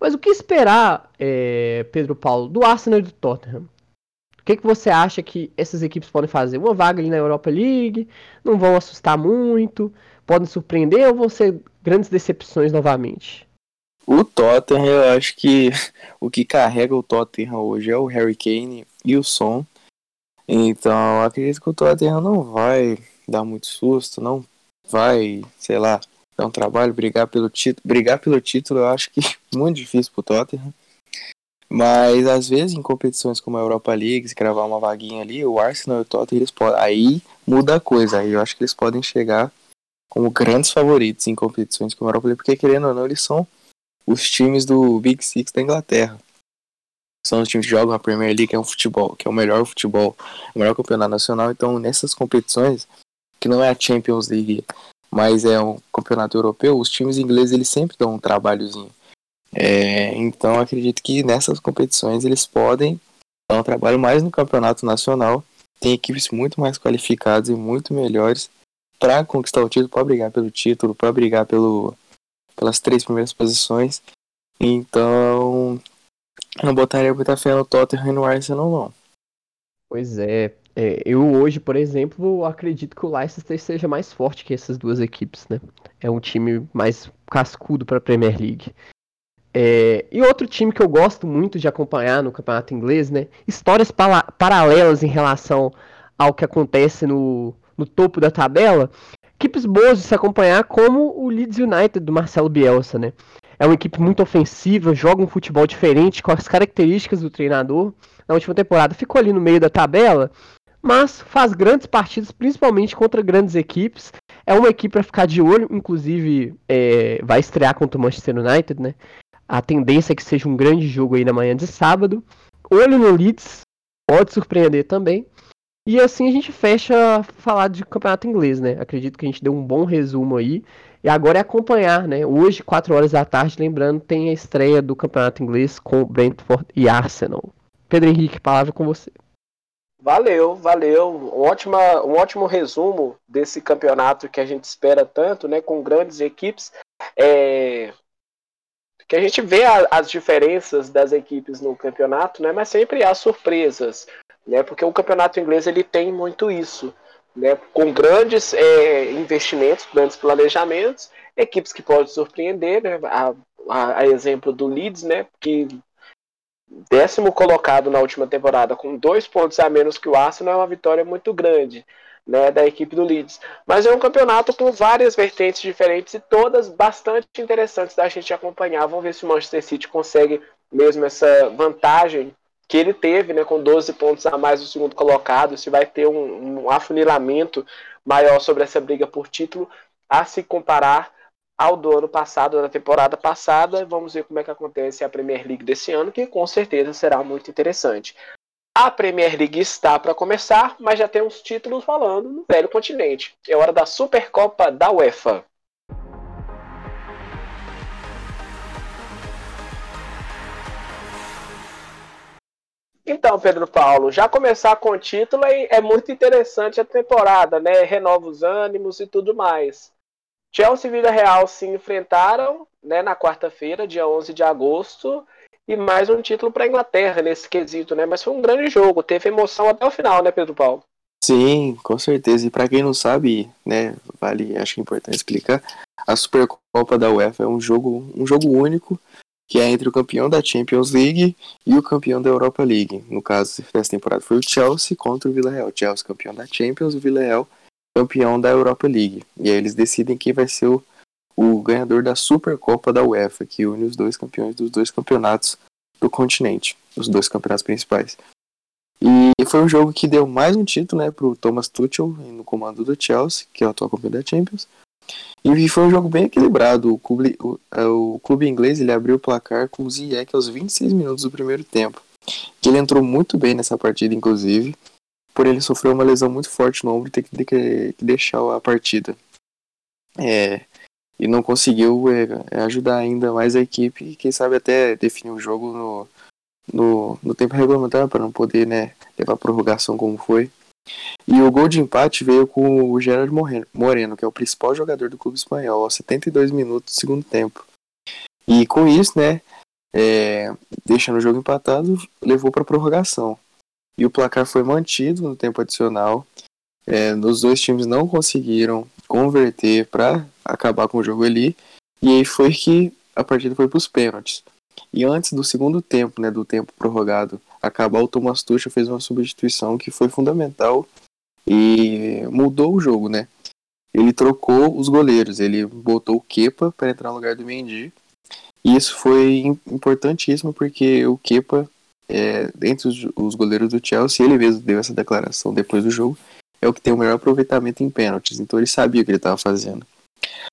Mas o que esperar, é, Pedro Paulo, do Arsenal e do Tottenham? O que, que você acha que essas equipes podem fazer? Uma vaga ali na Europa League? Não vão assustar muito? Podem surpreender ou vão ser grandes decepções novamente? O Tottenham, eu acho que o que carrega o Tottenham hoje é o Harry Kane e o Son. Então, acredito que o Tottenham não vai dar muito susto, não vai, sei lá, dar um trabalho, brigar pelo título. Brigar pelo título eu acho que é muito difícil pro Tottenham. Mas às vezes em competições como a Europa League, se gravar uma vaguinha ali, o Arsenal e o Tottenham, eles podem. Aí muda a coisa. Aí eu acho que eles podem chegar como grandes favoritos em competições como a Europa League, porque querendo ou não, eles são os times do Big Six da Inglaterra. São os times que jogam a Premier League, que é um futebol, que é o melhor futebol, o melhor campeonato nacional. Então, nessas competições, que não é a Champions League, mas é um campeonato europeu, os times ingleses eles sempre dão um trabalhozinho. É, então, acredito que nessas competições eles podem dar um trabalho mais no campeonato nacional. Tem equipes muito mais qualificadas e muito melhores para conquistar o título, para brigar pelo título, para brigar pelo, pelas três primeiras posições. Então, não botaria muita fé no Tottenham e no Arsenal, não. Pois é. é. Eu hoje, por exemplo, acredito que o Leicester seja mais forte que essas duas equipes, né? É um time mais cascudo para a Premier League. É, e outro time que eu gosto muito de acompanhar no campeonato inglês, né? Histórias paralelas em relação ao que acontece no, no topo da tabela equipes boas de se acompanhar, como o Leeds United do Marcelo Bielsa, né? É uma equipe muito ofensiva, joga um futebol diferente com as características do treinador. Na última temporada ficou ali no meio da tabela, mas faz grandes partidas, principalmente contra grandes equipes. É uma equipe para ficar de olho, inclusive é, vai estrear contra o Manchester United, né? A tendência é que seja um grande jogo aí na manhã de sábado. Olho no Leeds, pode surpreender também. E assim a gente fecha falar de campeonato inglês, né? Acredito que a gente deu um bom resumo aí. E agora é acompanhar, né? Hoje, 4 horas da tarde, lembrando, tem a estreia do campeonato inglês com Brentford e Arsenal. Pedro Henrique, palavra com você. Valeu, valeu. Um, ótima, um ótimo resumo desse campeonato que a gente espera tanto, né? Com grandes equipes. É... Que a gente vê a, as diferenças das equipes no campeonato, né? Mas sempre há surpresas né? Porque o campeonato inglês ele tem muito isso, né? Com grandes é, investimentos, grandes planejamentos, equipes que podem surpreender, né? A, a, a, exemplo do Leeds, né? Que décimo colocado na última temporada com dois pontos a menos que o Arsenal é uma vitória muito grande. Né, da equipe do Leeds. Mas é um campeonato com várias vertentes diferentes e todas bastante interessantes da gente acompanhar. Vamos ver se o Manchester City consegue mesmo essa vantagem que ele teve, né, com 12 pontos a mais do segundo colocado, se vai ter um, um afunilamento maior sobre essa briga por título, a se comparar ao do ano passado, da temporada passada. Vamos ver como é que acontece a Premier League desse ano, que com certeza será muito interessante. A Premier League está para começar, mas já tem uns títulos falando no velho continente. É hora da Supercopa da UEFA. Então, Pedro Paulo, já começar com o título é, é muito interessante a temporada, né? Renova os ânimos e tudo mais. Chelsea e Vila Real se enfrentaram né, na quarta-feira, dia 11 de agosto, e mais um título para a Inglaterra nesse quesito, né? Mas foi um grande jogo, teve emoção até o final, né, Pedro Paulo? Sim, com certeza. E para quem não sabe, né, vale, acho que é importante explicar, a Supercopa da UEFA é um jogo, um jogo único que é entre o campeão da Champions League e o campeão da Europa League. No caso, dessa temporada foi o Chelsea contra o Villarreal. Chelsea campeão da Champions, o Villarreal campeão da Europa League. E aí eles decidem quem vai ser o, o ganhador da Supercopa da UEFA, que une os dois campeões dos dois campeonatos do continente, os dois campeonatos principais. E foi um jogo que deu mais um título né, para o Thomas Tuchel no comando do Chelsea, que é o atual campeão da Champions. E foi um jogo bem equilibrado. O clube, o, é, o clube inglês ele abriu o placar com o Ziyech aos 26 minutos do primeiro tempo. Que ele entrou muito bem nessa partida, inclusive. Porém, ele sofreu uma lesão muito forte no ombro e teve que, que deixar a partida. É, e não conseguiu é, é, ajudar ainda mais a equipe e quem sabe até definir o jogo no, no, no tempo regulamentar para não poder né, levar a prorrogação como foi. E o gol de empate veio com o Gerard Moreno, que é o principal jogador do clube espanhol, aos 72 minutos do segundo tempo. E com isso, né, é, deixando o jogo empatado, levou para prorrogação. E o placar foi mantido no tempo adicional. É, os dois times não conseguiram converter para acabar com o jogo ali. E aí foi que a partida foi para os pênaltis. E antes do segundo tempo, né, do tempo prorrogado, acabar, o Thomas Tuchel fez uma substituição que foi fundamental e mudou o jogo, né? Ele trocou os goleiros, ele botou o Kepa para entrar no lugar do Mendy. E isso foi importantíssimo porque o Kepa, é, entre os, os goleiros do Chelsea, ele mesmo deu essa declaração depois do jogo, é o que tem o melhor aproveitamento em pênaltis. Então ele sabia o que ele estava fazendo.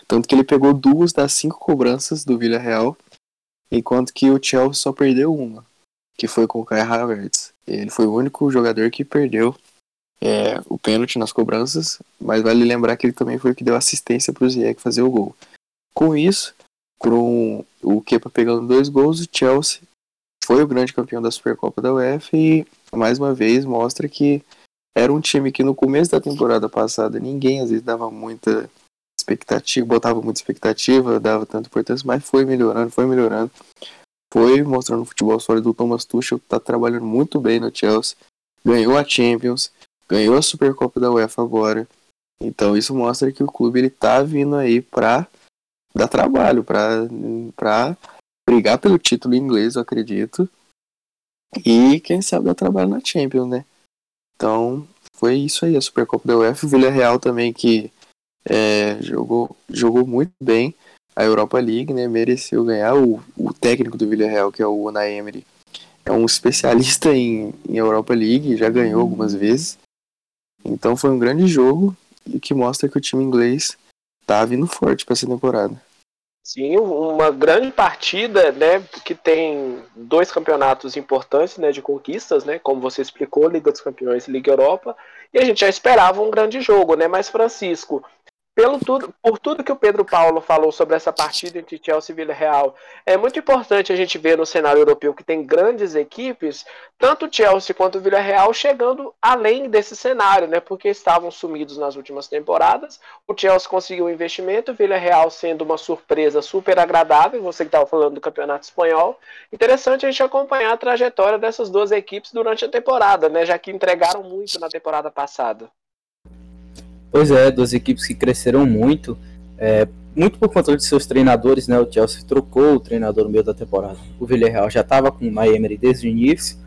Tanto que ele pegou duas das cinco cobranças do Villarreal, enquanto que o Chelsea só perdeu uma que foi com o Kai Havertz. Ele foi o único jogador que perdeu é, o pênalti nas cobranças, mas vale lembrar que ele também foi o que deu assistência para o Ziyech fazer o gol. Com isso, com o Kepa pegando dois gols, o Chelsea foi o grande campeão da Supercopa da UEFA e mais uma vez mostra que era um time que no começo da temporada passada ninguém às vezes dava muita expectativa, botava muita expectativa, dava tanta importância, mas foi melhorando, foi melhorando foi mostrando o futebol sólido do Thomas Tuchel, que está trabalhando muito bem no Chelsea, ganhou a Champions, ganhou a Supercopa da UEFA agora. Então isso mostra que o clube ele tá vindo aí para dar trabalho, para para brigar pelo título inglês, eu acredito. E quem sabe dar trabalho na Champions, né? Então, foi isso aí, a Supercopa da UEFA. O Villarreal também que é, jogou, jogou muito bem a Europa League, né? Mereceu ganhar. O, o técnico do Villarreal, que é o Unai Emery, é um especialista em, em Europa League, já ganhou algumas vezes. Então foi um grande jogo e que mostra que o time inglês tá vindo forte para essa temporada. Sim, uma grande partida, né, que tem dois campeonatos importantes, né, de conquistas, né, como você explicou, Liga dos Campeões e Liga Europa, e a gente já esperava um grande jogo, né, mas Francisco, pelo tudo, por tudo que o Pedro Paulo falou sobre essa partida entre Chelsea e Villarreal, é muito importante a gente ver no cenário europeu que tem grandes equipes, tanto Chelsea quanto Villarreal chegando além desse cenário, né? Porque estavam sumidos nas últimas temporadas. O Chelsea conseguiu um investimento, o Villarreal sendo uma surpresa super agradável. Você que estava falando do Campeonato Espanhol, interessante a gente acompanhar a trajetória dessas duas equipes durante a temporada, né? Já que entregaram muito na temporada passada. Pois é, duas equipes que cresceram muito, é, muito por conta de seus treinadores, né? O Chelsea trocou o treinador no meio da temporada. O Villarreal já estava com o Naemery desde o início.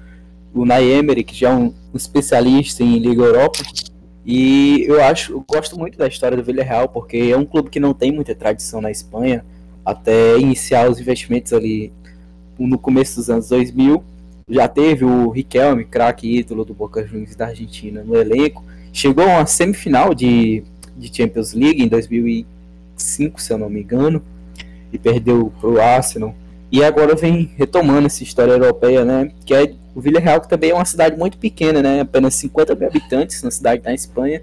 O Naemery, que já é um, um especialista em Liga Europa, e eu acho, eu gosto muito da história do Villarreal, porque é um clube que não tem muita tradição na Espanha, até iniciar os investimentos ali no começo dos anos 2000. já teve o Riquelme, craque ídolo do Boca Juniors da Argentina, no elenco. Chegou a uma semifinal de, de Champions League em 2005, se eu não me engano, e perdeu para o Arsenal. E agora vem retomando essa história europeia, né? Que é o Villarreal, que também é uma cidade muito pequena, né? Apenas 50 mil habitantes na cidade da Espanha.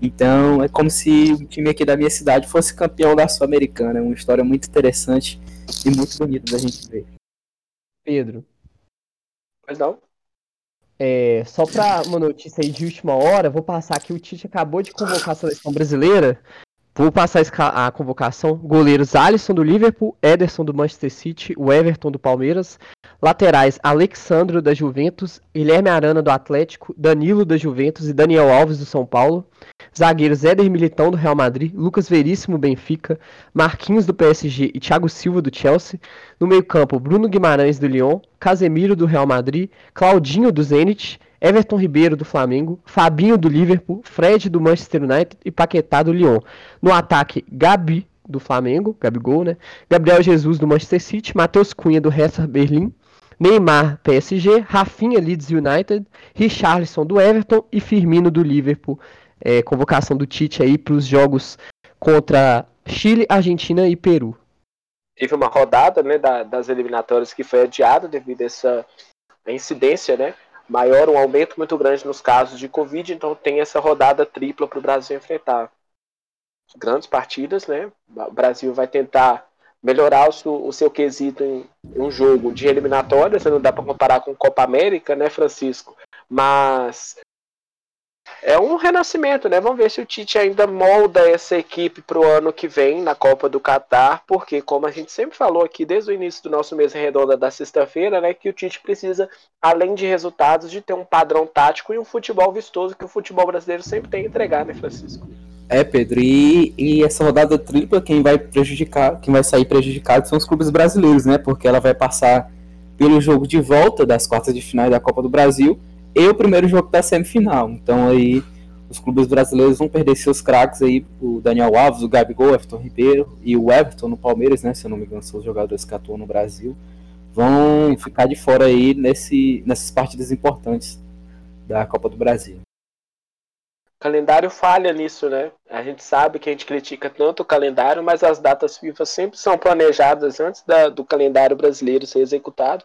Então é como se o time aqui da minha cidade fosse campeão da Sul-Americana. É uma história muito interessante e muito bonita da gente ver. Pedro. Mas não. É, só para uma notícia aí de última hora, vou passar aqui. O Tite acabou de convocar a seleção brasileira. Vou passar a convocação. Goleiros Alisson do Liverpool, Ederson do Manchester City, o Everton do Palmeiras, Laterais: Alexandro da Juventus, Guilherme Arana do Atlético, Danilo da Juventus e Daniel Alves do São Paulo. Zagueiros: Éder Militão do Real Madrid, Lucas Veríssimo Benfica, Marquinhos do PSG e Thiago Silva do Chelsea. No meio-campo: Bruno Guimarães do Lyon, Casemiro do Real Madrid, Claudinho do Zenit, Everton Ribeiro do Flamengo, Fabinho do Liverpool, Fred do Manchester United e Paquetá do Lyon. No ataque: Gabi do Flamengo, Gabigol, né? Gabriel Jesus do Manchester City, Matheus Cunha do Hertha Berlim, Neymar, PSG, Rafinha, Leeds United, Richarlison do Everton e Firmino do Liverpool. É, convocação do Tite aí para os jogos contra Chile, Argentina e Peru. Teve uma rodada né, da, das eliminatórias que foi adiada devido a essa incidência né, maior, um aumento muito grande nos casos de Covid, então tem essa rodada tripla para o Brasil enfrentar. Grandes partidas, né? O Brasil vai tentar melhorar o seu, o seu quesito em, em, um jogo de eliminatória, você não dá para comparar com Copa América, né, Francisco? Mas é um renascimento, né? Vamos ver se o Tite ainda molda essa equipe para o ano que vem na Copa do Catar, porque como a gente sempre falou aqui desde o início do nosso mês redonda da sexta-feira, né, que o Tite precisa, além de resultados, de ter um padrão tático e um futebol vistoso que o futebol brasileiro sempre tem a entregar, né, Francisco? É, Pedro, e, e essa rodada tripla, quem vai prejudicar, quem vai sair prejudicado são os clubes brasileiros, né? Porque ela vai passar pelo jogo de volta das quartas de final da Copa do Brasil e o primeiro jogo da semifinal. Então aí os clubes brasileiros vão perder seus craques aí, o Daniel Alves, o Gabigol, o Everton Ribeiro e o Everton no Palmeiras, né? Se eu não me engano, são os jogadores que atuam no Brasil. Vão ficar de fora aí nesse, nessas partidas importantes da Copa do Brasil calendário falha nisso, né? A gente sabe que a gente critica tanto o calendário, mas as datas FIFA sempre são planejadas antes da, do calendário brasileiro ser executado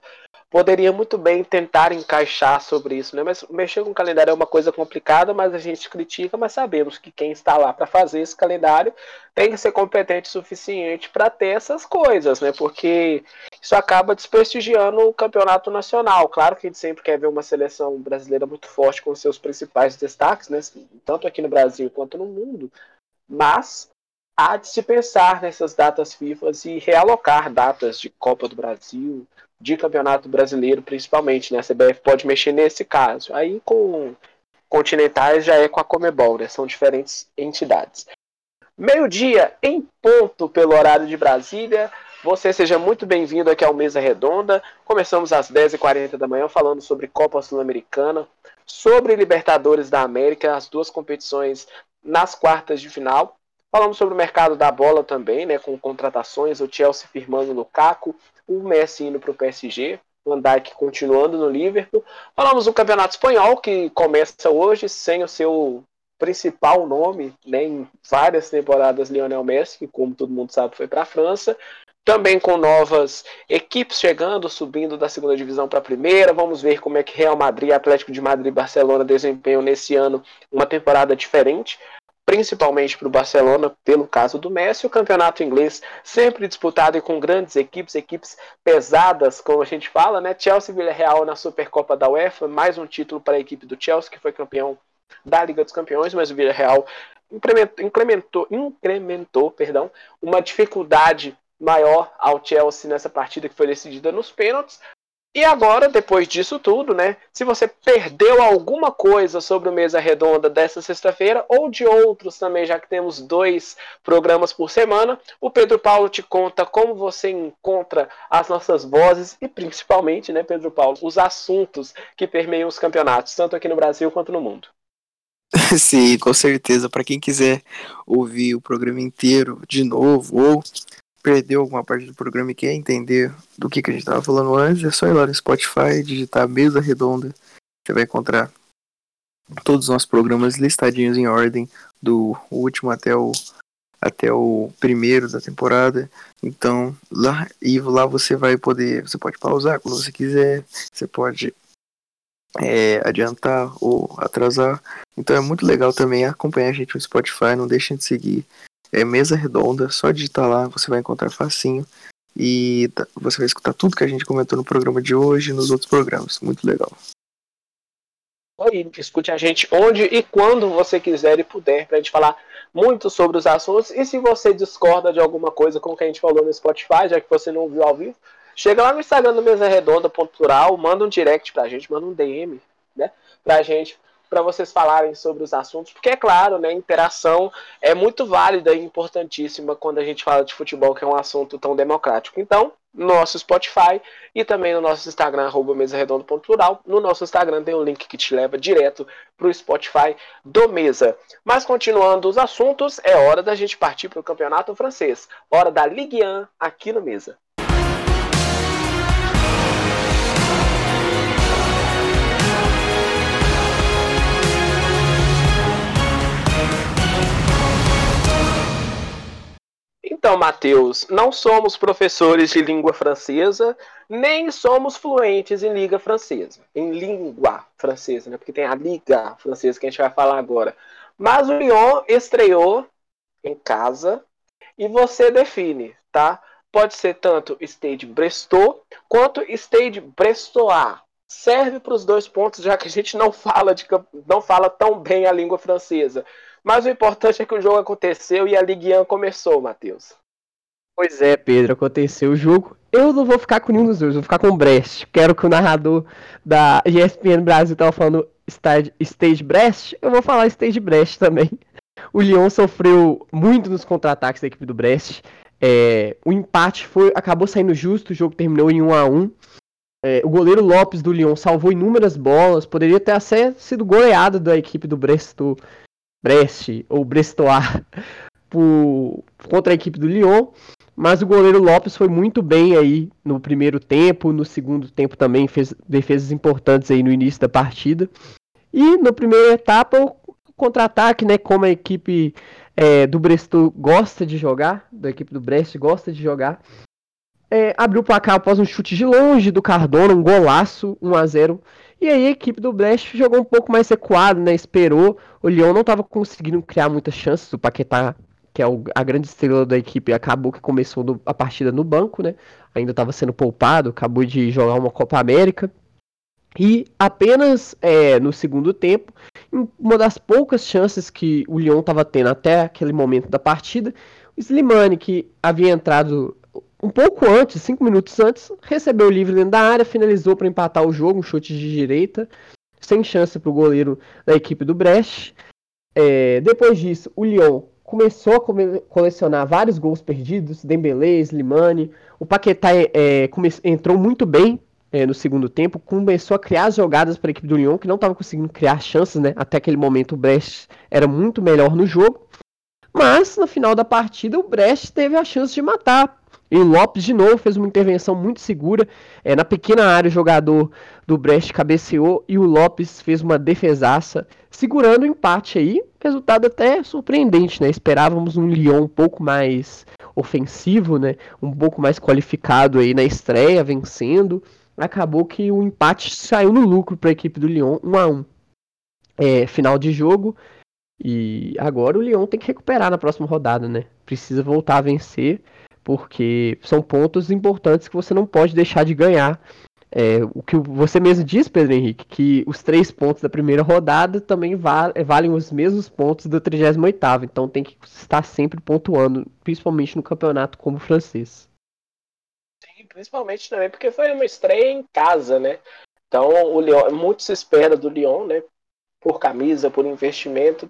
poderia muito bem tentar encaixar sobre isso, né? Mas mexer com o calendário é uma coisa complicada, mas a gente critica, mas sabemos que quem está lá para fazer esse calendário tem que ser competente o suficiente para ter essas coisas, né? Porque isso acaba desprestigiando o campeonato nacional. Claro que a gente sempre quer ver uma seleção brasileira muito forte com seus principais destaques, né? Tanto aqui no Brasil quanto no mundo. Mas há de se pensar nessas datas FIFA e realocar datas de Copa do Brasil, de Campeonato Brasileiro, principalmente, né? A CBF pode mexer nesse caso. Aí com continentais já é com a Comebol, né? São diferentes entidades. Meio-dia em ponto pelo horário de Brasília. Você seja muito bem-vindo aqui ao Mesa Redonda. Começamos às 10h40 da manhã falando sobre Copa Sul-Americana, sobre Libertadores da América, as duas competições nas quartas de final. Falamos sobre o mercado da bola também, né, com contratações, o Chelsea firmando Lukaku, o Messi indo para o PSG, o Van Dijk continuando no Liverpool. Falamos do Campeonato Espanhol, que começa hoje sem o seu principal nome, né, em várias temporadas, Lionel Messi, que como todo mundo sabe foi para a França. Também com novas equipes chegando, subindo da segunda divisão para a primeira. Vamos ver como é que Real Madrid, Atlético de Madrid e Barcelona desempenham nesse ano uma temporada diferente principalmente para o Barcelona, pelo caso do Messi, o campeonato inglês sempre disputado e com grandes equipes, equipes pesadas, como a gente fala, né? Chelsea e Villarreal na Supercopa da UEFA, mais um título para a equipe do Chelsea, que foi campeão da Liga dos Campeões, mas o Villarreal incrementou, incrementou, incrementou perdão, uma dificuldade maior ao Chelsea nessa partida que foi decidida nos pênaltis, e agora, depois disso tudo, né? Se você perdeu alguma coisa sobre o Mesa Redonda dessa sexta-feira, ou de outros também, já que temos dois programas por semana, o Pedro Paulo te conta como você encontra as nossas vozes e principalmente, né, Pedro Paulo, os assuntos que permeiam os campeonatos, tanto aqui no Brasil quanto no mundo. Sim, com certeza. Para quem quiser ouvir o programa inteiro de novo ou perdeu alguma parte do programa e quer entender do que, que a gente estava falando antes, é só ir lá no Spotify, digitar mesa redonda. Você vai encontrar todos os nossos programas listadinhos em ordem, do último até o até o primeiro da temporada. Então, lá e lá você vai poder, você pode pausar quando você quiser, você pode é, adiantar ou atrasar. Então é muito legal também acompanhar a gente no Spotify, não deixem de seguir. É mesa redonda, só digitar lá, você vai encontrar facinho. E você vai escutar tudo que a gente comentou no programa de hoje e nos outros programas. Muito legal. Oi, escute a gente onde e quando você quiser e puder, para a gente falar muito sobre os assuntos. E se você discorda de alguma coisa com o que a gente falou no Spotify, já que você não viu ao vivo, chega lá no Instagram do Mesa Redonda, ponto plural, manda um direct pra gente, manda um DM, né? Pra gente, para vocês falarem sobre os assuntos, porque é claro, né, interação é muito válida e importantíssima quando a gente fala de futebol, que é um assunto tão democrático. Então, no nosso Spotify e também no nosso Instagram, arroba mesa redonda.plural. No nosso Instagram tem um link que te leva direto para o Spotify do Mesa. Mas continuando os assuntos, é hora da gente partir para o campeonato francês. Hora da Ligue 1 aqui no Mesa. Então, Matheus, não somos professores de língua francesa, nem somos fluentes em língua francesa, em língua francesa, né? Porque tem a liga francesa que a gente vai falar agora. Mas o Lyon estreou em casa e você define, tá? Pode ser tanto Stade Brestow quanto Stade Brestois. Serve para os dois pontos, já que a gente não fala, de, não fala tão bem a língua francesa. Mas o importante é que o jogo aconteceu e a Ligue 1 começou, Matheus. Pois é, Pedro, aconteceu o jogo. Eu não vou ficar com nenhum dos dois, vou ficar com o Brest. Quero que o narrador da ESPN Brasil tava falando Stage, Stage Brest, eu vou falar Stage Brest também. O Lyon sofreu muito nos contra-ataques da equipe do Brest. É, o empate foi acabou saindo justo, o jogo terminou em 1 a 1 é, o goleiro Lopes do Lyon salvou inúmeras bolas, poderia ter até sido goleado da equipe do Bresto, Brest ou Brestois por, contra a equipe do Lyon. Mas o goleiro Lopes foi muito bem aí no primeiro tempo, no segundo tempo também fez defesas importantes aí no início da partida. E na primeira etapa, o contra-ataque, né, como a equipe é, do Bresto gosta de jogar, da equipe do Brest gosta de jogar, é, abriu o placar após um chute de longe do Cardona, um golaço, 1 a 0 e aí a equipe do Brest jogou um pouco mais recuado, né? Esperou. O Lyon não estava conseguindo criar muitas chances. O Paquetá, que é o, a grande estrela da equipe, acabou que começou no, a partida no banco, né? Ainda estava sendo poupado, acabou de jogar uma Copa América. E apenas é, no segundo tempo, uma das poucas chances que o Lyon estava tendo até aquele momento da partida, o Slimani, que havia entrado um pouco antes, cinco minutos antes, recebeu o livre dentro da área, finalizou para empatar o jogo, um chute de direita, sem chance para o goleiro da equipe do Brest. É, depois disso, o Lyon começou a colecionar vários gols perdidos, Dembélé, Slimani. O Paquetá é, entrou muito bem é, no segundo tempo, começou a criar jogadas para a equipe do Lyon, que não estava conseguindo criar chances, né? Até aquele momento o Brest era muito melhor no jogo. Mas no final da partida o Brest teve a chance de matar. E Lopes de novo fez uma intervenção muito segura. É, na pequena área, o jogador do Brest cabeceou e o Lopes fez uma defesaça, segurando o empate aí. Resultado até surpreendente, né? Esperávamos um Lyon um pouco mais ofensivo, né? Um pouco mais qualificado aí na estreia, vencendo. Acabou que o empate saiu no lucro para a equipe do Lyon, 1 a 1 é, Final de jogo. E agora o Lyon tem que recuperar na próxima rodada, né? Precisa voltar a vencer porque são pontos importantes que você não pode deixar de ganhar. É, o que você mesmo diz, Pedro Henrique, que os três pontos da primeira rodada também val valem os mesmos pontos do 38 então tem que estar sempre pontuando, principalmente no campeonato como francês. Sim, principalmente também porque foi uma estreia em casa, né? Então o Lyon, muito se espera do Lyon, né? Por camisa, por investimento.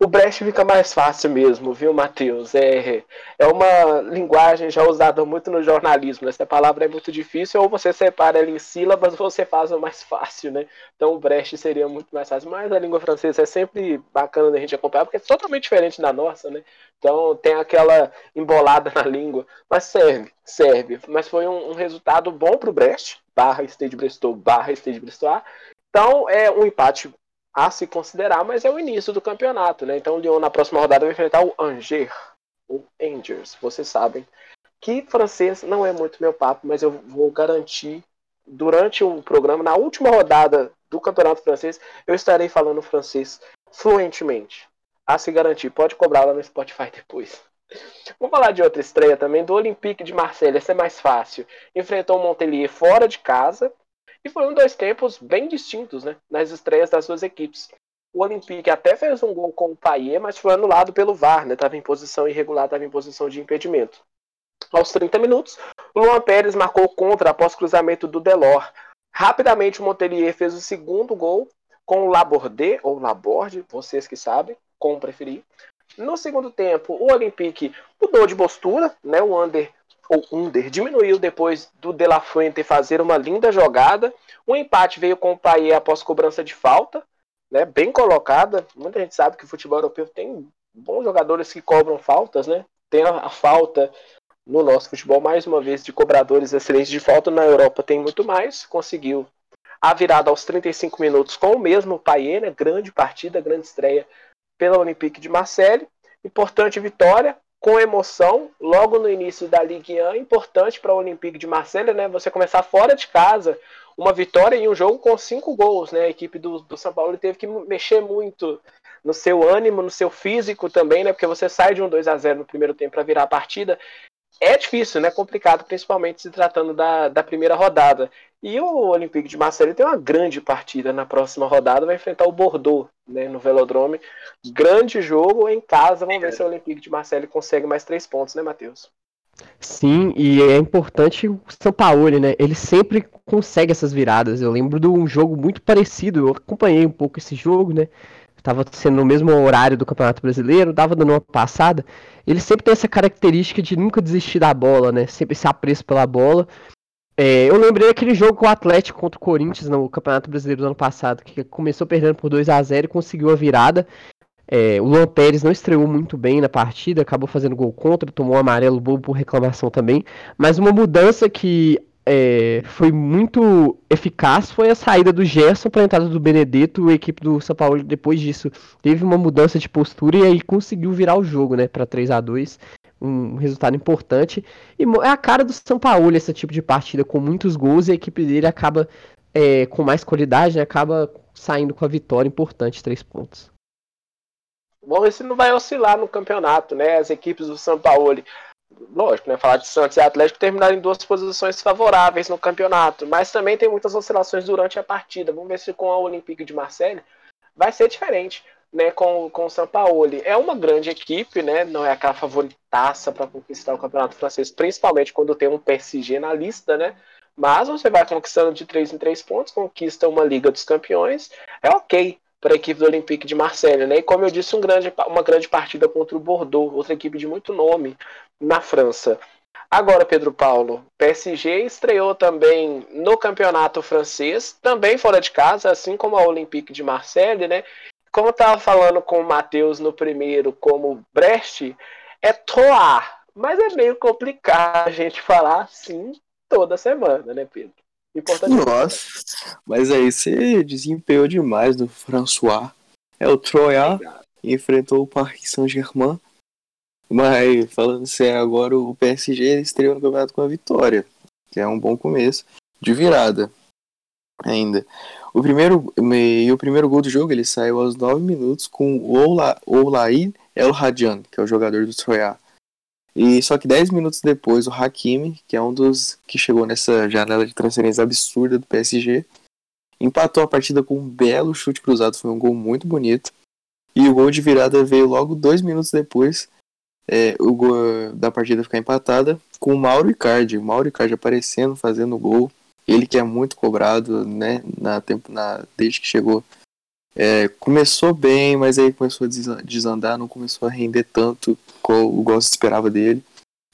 O Brecht fica mais fácil mesmo, viu, Matheus? É, é uma linguagem já usada muito no jornalismo. Né? Essa palavra é muito difícil, ou você separa ela em sílabas, ou você faz o mais fácil, né? Então o Brecht seria muito mais fácil. Mas a língua francesa é sempre bacana da gente acompanhar, porque é totalmente diferente da nossa, né? Então tem aquela embolada na língua. Mas serve, serve. Mas foi um, um resultado bom para o Brecht, barra Stade Bristol, barra Stade Bristol. Então é um empate a se considerar, mas é o início do campeonato, né? Então o Lyon na próxima rodada vai enfrentar o Angers, o Angers, vocês sabem. Que francês não é muito meu papo, mas eu vou garantir durante o programa, na última rodada do campeonato francês, eu estarei falando francês fluentemente. A se garantir, pode cobrar lá no Spotify depois. Vamos falar de outra estreia também, do Olympique de Marselha, essa é mais fácil. Enfrentou o Montpellier fora de casa e foram dois tempos bem distintos né, nas estreias das duas equipes. O Olympique até fez um gol com o Payet, mas foi anulado pelo VAR, estava né, em posição irregular, estava em posição de impedimento. Aos 30 minutos, Luan Pérez marcou contra após cruzamento do Delor. Rapidamente o Montpellier fez o segundo gol com o Laborde, ou Laborde, vocês que sabem, como preferir. No segundo tempo, o Olympique mudou de postura, né? O Under o under diminuiu depois do De La Fuente fazer uma linda jogada. O empate veio com o Payet após cobrança de falta, né, bem colocada. Muita gente sabe que o futebol europeu tem bons jogadores que cobram faltas, né? Tem a, a falta no nosso futebol, mais uma vez, de cobradores excelentes de falta. Na Europa tem muito mais. Conseguiu a virada aos 35 minutos com o mesmo Payet, né? Grande partida, grande estreia pela Olympique de Marseille. Importante vitória com emoção, logo no início da Ligue 1, importante para o Olympique de Marselha, né? Você começar fora de casa, uma vitória em um jogo com cinco gols, né? A equipe do, do São Paulo teve que mexer muito no seu ânimo, no seu físico também, né? Porque você sai de um 2 a 0 no primeiro tempo para virar a partida. É difícil, né? Complicado, principalmente se tratando da, da primeira rodada. E o Olympique de Marseille tem uma grande partida na próxima rodada, vai enfrentar o Bordeaux, né, no Velodrome. Grande jogo em casa, vamos ver se o Olympique de Marseille consegue mais três pontos, né, Matheus? Sim, e é importante o São Paulo, né? Ele sempre consegue essas viradas. Eu lembro de um jogo muito parecido, eu acompanhei um pouco esse jogo, né? Tava sendo no mesmo horário do Campeonato Brasileiro, dava dando uma passada. Ele sempre tem essa característica de nunca desistir da bola, né? Sempre se apreço pela bola. É, eu lembrei daquele jogo com o Atlético contra o Corinthians no Campeonato Brasileiro do ano passado, que começou perdendo por 2 a 0 e conseguiu a virada. É, o Luan Pérez não estreou muito bem na partida, acabou fazendo gol contra, tomou um amarelo bobo por reclamação também. Mas uma mudança que é, foi muito eficaz foi a saída do Gerson para a entrada do Benedetto. A equipe do São Paulo, depois disso, teve uma mudança de postura e aí conseguiu virar o jogo né, para 3 a 2 um resultado importante. E é a cara do São Paulo esse tipo de partida com muitos gols e a equipe dele acaba é, com mais qualidade, né, acaba saindo com a vitória importante, três pontos. Bom, esse não vai oscilar no campeonato, né? As equipes do São Paulo, lógico, né? Falar de Santos e Atlético terminaram em duas posições favoráveis no campeonato, mas também tem muitas oscilações durante a partida. Vamos ver se com a Olympique de Marseille vai ser diferente né, com, com o Sampaoli. É uma grande equipe, né, não é aquela favoritaça para conquistar o campeonato francês, principalmente quando tem um PSG na lista, né? Mas você vai conquistando de 3 em 3 pontos, conquista uma Liga dos Campeões, é ok para a equipe do Olympique de Marseille, né? E como eu disse, um grande, uma grande partida contra o Bordeaux, outra equipe de muito nome na França. Agora, Pedro Paulo, PSG estreou também no campeonato francês, também fora de casa, assim como a Olympique de Marseille, né? como eu tava falando com o Matheus no primeiro, como Brecht, é Troar. Mas é meio complicado a gente falar assim toda semana, né, Pedro? Importante Nossa, mas aí você desempenhou demais do François. É o Troyat enfrentou o Paris Saint-Germain. Mas falando sério, agora o PSG estreou no campeonato com a vitória, que é um bom começo de virada ainda. O primeiro, e o primeiro gol do jogo ele saiu aos 9 minutos com o Ola, Olaid El Hadjan, que é o jogador do Troyat. E só que 10 minutos depois, o Hakimi, que é um dos que chegou nessa janela de transferência absurda do PSG, empatou a partida com um belo chute cruzado, foi um gol muito bonito. E o gol de virada veio logo dois minutos depois é, o gol da partida ficar empatada com o Mauro Icardi. O Mauro Icardi aparecendo, fazendo gol. Ele que é muito cobrado, né, na tempo, na, desde que chegou É, começou bem, mas aí começou a desandar, não começou a render tanto como o gosto esperava dele.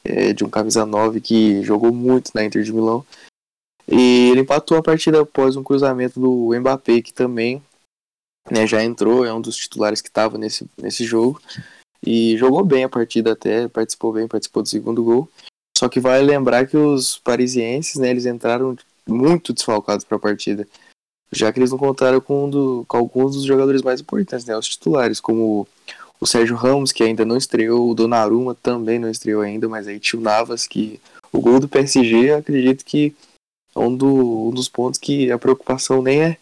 É, de um camisa 9 que jogou muito na Inter de Milão. E ele empatou a partida após um cruzamento do Mbappé, que também né, já entrou, é um dos titulares que estava nesse, nesse jogo. E jogou bem a partida até, participou bem, participou do segundo gol. Só que vale lembrar que os parisienses, né, eles entraram muito desfalcados para a partida. Já que eles não contaram com, um do, com, alguns dos jogadores mais importantes, né, os titulares, como o Sérgio Ramos, que ainda não estreou, o Donnarumma também não estreou ainda, mas aí tinha o Navas, que o gol do PSG, acredito que é um, do, um dos pontos que a preocupação nem é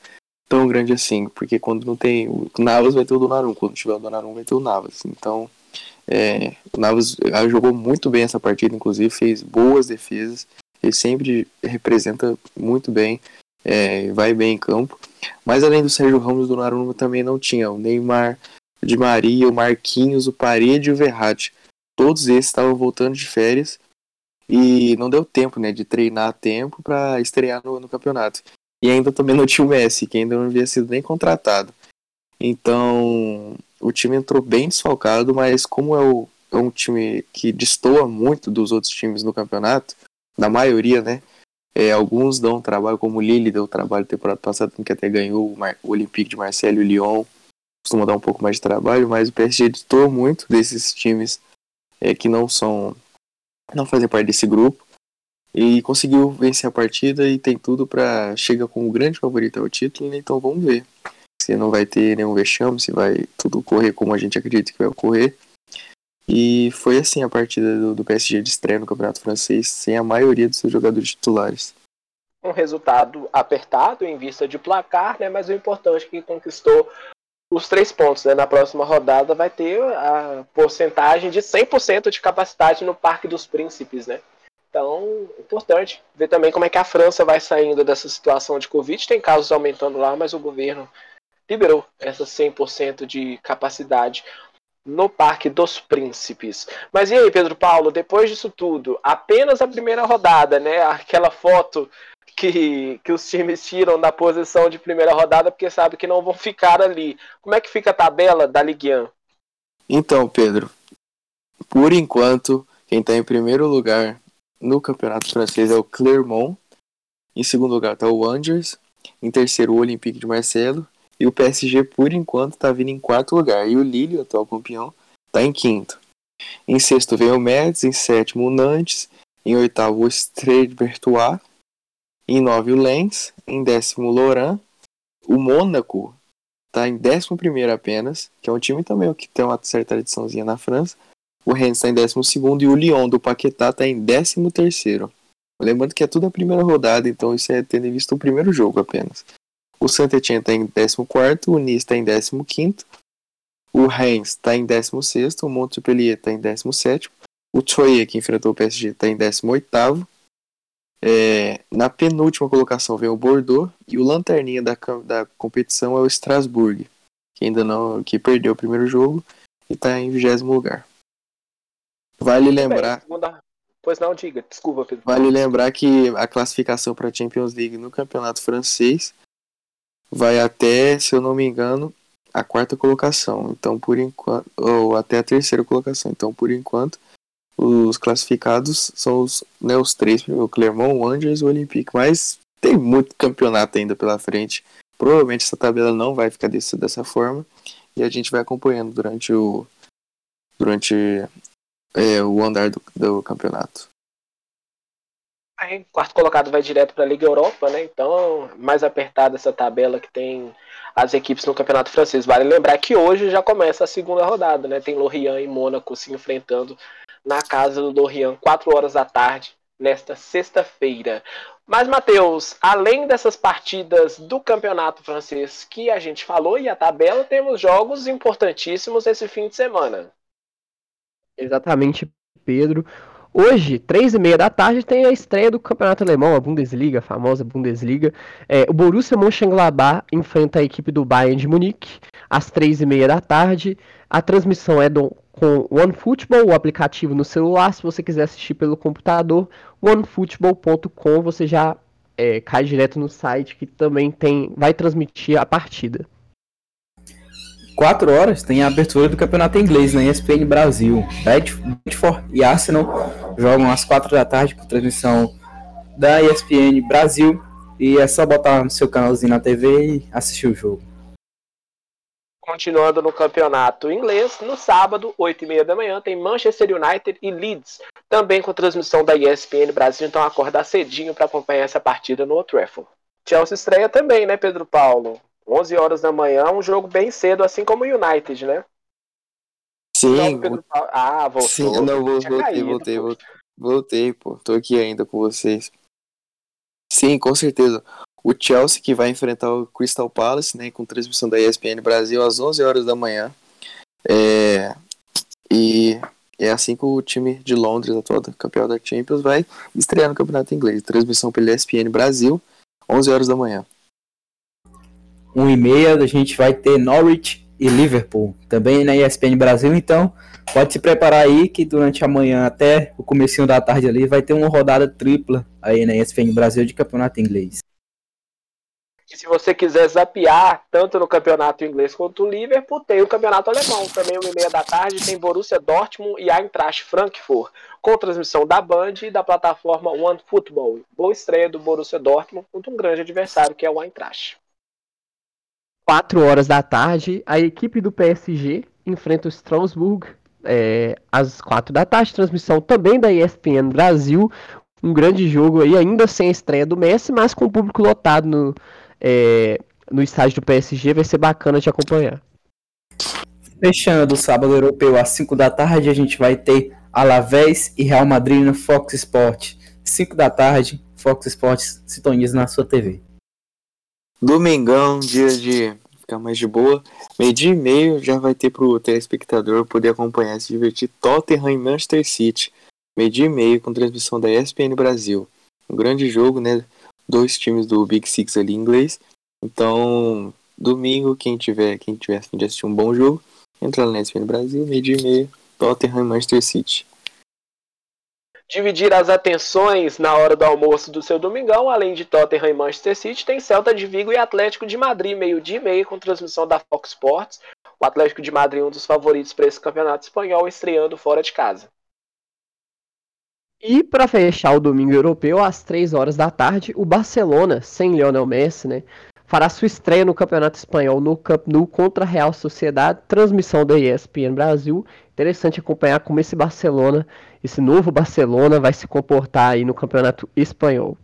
tão grande assim, porque quando não tem o Navas vai ter o Donnarumma, quando tiver o Donnarumma vai ter o Navas. Então, é, o Navas jogou muito bem essa partida, inclusive fez boas defesas. Ele sempre representa muito bem, é, vai bem em campo. Mas além do Sérgio Ramos, o Donnarumma também não tinha o Neymar, Di Maria, o Marquinhos, o Parede e o Verratti. Todos esses estavam voltando de férias e não deu tempo, né, de treinar a tempo para estrear no, no campeonato. E ainda também não tinha o Messi, que ainda não havia sido nem contratado. Então, o time entrou bem desfalcado, mas como é, o, é um time que destoa muito dos outros times no campeonato, da maioria, né? É, alguns dão trabalho, como o Lille deu trabalho temporada passada, que até ganhou o, Mar o Olympique de Marseille e o Lyon, costuma dar um pouco mais de trabalho, mas o PSG destoa muito desses times é, que não são não fazem parte desse grupo e conseguiu vencer a partida e tem tudo para chega como grande favorito ao título, né? então vamos ver se não vai ter nenhum vexame, se vai tudo correr como a gente acredita que vai ocorrer. E foi assim a partida do, do PSG de estreia no Campeonato Francês, sem a maioria dos seus jogadores titulares. Um resultado apertado em vista de placar, né? Mas o importante é que conquistou os três pontos. Né? Na próxima rodada vai ter a porcentagem de 100% de capacidade no Parque dos Príncipes, né? Então, importante ver também como é que a França vai saindo dessa situação de Covid. Tem casos aumentando lá, mas o governo liberou essa 100% de capacidade no Parque dos Príncipes. Mas e aí, Pedro Paulo, depois disso tudo, apenas a primeira rodada, né? Aquela foto que, que os times tiram da posição de primeira rodada porque sabe que não vão ficar ali. Como é que fica a tabela da Ligue 1? Então, Pedro, por enquanto, quem está em primeiro lugar no campeonato francês é o Clermont. Em segundo lugar está o Angers. Em terceiro, o Olympique de Marcelo. E o PSG, por enquanto, está vindo em quarto lugar. E o Lille, o atual campeão, está em quinto. Em sexto vem o Metz. Em sétimo, o Nantes. Em oitavo, o Stade Bertois. Em nove, o Lens. Em décimo, o Laurent. O Mônaco está em décimo primeiro apenas, que é um time também que tem uma certa tradiçãozinha na França. O Rennes está em 12 e o Lyon do Paquetá está em 13. Lembrando que é tudo a primeira rodada, então isso é tendo visto o primeiro jogo apenas. O Saint-Etienne está em 14, o Nice está em 15, o Reims está em 16, o Montpellier está em 17, o Troyes, que enfrentou o PSG, está em 18. É, na penúltima colocação vem o Bordeaux e o lanterninha da, da competição é o Strasbourg, que ainda não que perdeu o primeiro jogo e está em 20 lugar. Vale lembrar. Pois não, diga, desculpa, Pedro. Vale lembrar que a classificação para a Champions League no campeonato francês vai até, se eu não me engano, a quarta colocação. Então, por enquanto. Ou até a terceira colocação. Então, por enquanto, os classificados são os, né, os três: o Clermont, o Angers e o Olympique. Mas tem muito campeonato ainda pela frente. Provavelmente essa tabela não vai ficar desse, dessa forma. E a gente vai acompanhando durante o. Durante é, o andar do, do campeonato. Quarto colocado vai direto para a Liga Europa, né? Então, mais apertada essa tabela que tem as equipes no Campeonato Francês. Vale lembrar que hoje já começa a segunda rodada, né? Tem Lorient e Mônaco se enfrentando na casa do Lorient, 4 horas da tarde, nesta sexta-feira. Mas, Matheus, além dessas partidas do Campeonato Francês que a gente falou e a tabela, temos jogos importantíssimos esse fim de semana. Exatamente, Pedro. Hoje, três e meia da tarde, tem a estreia do Campeonato Alemão, a Bundesliga, a famosa Bundesliga. É, o Borussia Mönchengladbach enfrenta a equipe do Bayern de Munique às três e meia da tarde. A transmissão é do, com OneFootball, o aplicativo no celular. Se você quiser assistir pelo computador, onefootball.com, você já é, cai direto no site que também tem, vai transmitir a partida. 4 horas tem a abertura do campeonato inglês na ESPN Brasil. Bedford e Arsenal jogam às 4 da tarde com transmissão da ESPN Brasil. E é só botar no seu canalzinho na TV e assistir o jogo. Continuando no campeonato inglês, no sábado, 8 e meia da manhã, tem Manchester United e Leeds, também com transmissão da ESPN Brasil, então acordar cedinho para acompanhar essa partida no Old Trafford. Chelsea estreia também, né, Pedro Paulo? 11 horas da manhã, um jogo bem cedo, assim como o United, né? Sim. Então. Ah, voltou. Sim, não, voltei, caído, voltei, voltei, voltei, pô. Tô aqui ainda com vocês. Sim, com certeza. O Chelsea que vai enfrentar o Crystal Palace, né, com transmissão da ESPN Brasil às 11 horas da manhã. É... E é assim que o time de Londres, atual campeão da Champions, vai estrear no Campeonato Inglês. Transmissão pela ESPN Brasil, 11 horas da manhã. 1 e meia a gente vai ter Norwich e Liverpool, também na ESPN Brasil, então pode se preparar aí que durante a manhã até o comecinho da tarde ali vai ter uma rodada tripla aí na ESPN Brasil de campeonato inglês. E se você quiser zapear tanto no campeonato inglês quanto o Liverpool, tem o campeonato alemão. Também, uma e meia da tarde, tem Borussia Dortmund e Eintracht Frankfurt, com transmissão da Band e da plataforma One Football. Boa estreia do Borussia Dortmund contra um grande adversário, que é o Eintracht. 4 horas da tarde, a equipe do PSG enfrenta o Strasbourg é, às 4 da tarde. Transmissão também da ESPN Brasil. Um grande jogo aí, ainda sem a estreia do Messi, mas com o público lotado no, é, no estádio do PSG. Vai ser bacana de acompanhar. Fechando o sábado europeu às 5 da tarde, a gente vai ter Alavés e Real Madrid no Fox Sport. 5 da tarde, Fox Sports sintoniza na sua TV. Domingão, dia de ficar mais de boa. Meio dia e meio já vai ter pro telespectador poder acompanhar, se divertir Tottenham e Manchester City. Meio dia e meio com transmissão da ESPN Brasil. Um grande jogo, né? Dois times do Big Six ali em inglês. Então, domingo, quem tiver, quem tiver fim de assistir um bom jogo, entra na ESPN Brasil, meio dia e meio, Tottenham e Manchester City dividir as atenções na hora do almoço do seu domingão, além de Tottenham e Manchester City, tem Celta de Vigo e Atlético de Madrid, meio-dia e meio, com transmissão da Fox Sports. O Atlético de Madrid, um dos favoritos para esse campeonato espanhol, estreando fora de casa. E para fechar o domingo europeu, às 3 horas da tarde, o Barcelona, sem Lionel Messi, né, fará sua estreia no Campeonato Espanhol no Camp Nou contra a Real Sociedade, transmissão da ESPN Brasil. Interessante acompanhar como esse Barcelona, esse novo Barcelona vai se comportar aí no Campeonato Espanhol.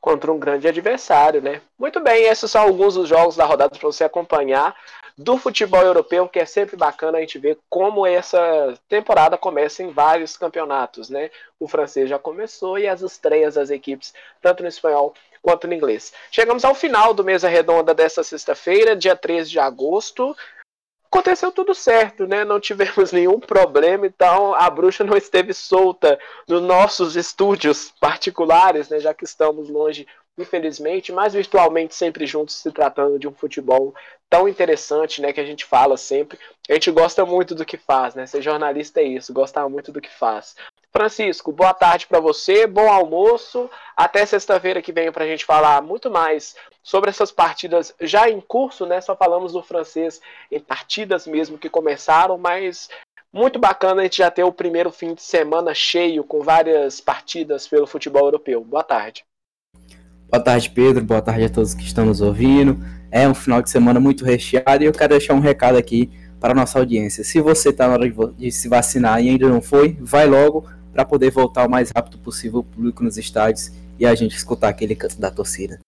Contra um grande adversário, né? Muito bem, esses são alguns dos jogos da rodada para você acompanhar do futebol europeu, que é sempre bacana a gente ver como essa temporada começa em vários campeonatos, né? O francês já começou e as estreias das equipes, tanto no espanhol quanto no inglês. Chegamos ao final do Mesa Redonda dessa sexta-feira, dia 13 de agosto. Aconteceu tudo certo, né? Não tivemos nenhum problema, então a bruxa não esteve solta nos nossos estúdios particulares, né? Já que estamos longe infelizmente, mas virtualmente sempre juntos, se tratando de um futebol tão interessante, né, que a gente fala sempre. A gente gosta muito do que faz, né? Ser jornalista é isso, gostar muito do que faz. Francisco, boa tarde para você, bom almoço. Até sexta-feira que vem para a gente falar muito mais sobre essas partidas já em curso, né? Só falamos do francês em partidas mesmo que começaram, mas muito bacana a gente já ter o primeiro fim de semana cheio com várias partidas pelo futebol europeu. Boa tarde. Boa tarde, Pedro. Boa tarde a todos que estão nos ouvindo. É um final de semana muito recheado e eu quero deixar um recado aqui para a nossa audiência. Se você está na hora de se vacinar e ainda não foi, vai logo para poder voltar o mais rápido possível o público nos estádios e a gente escutar aquele canto da torcida.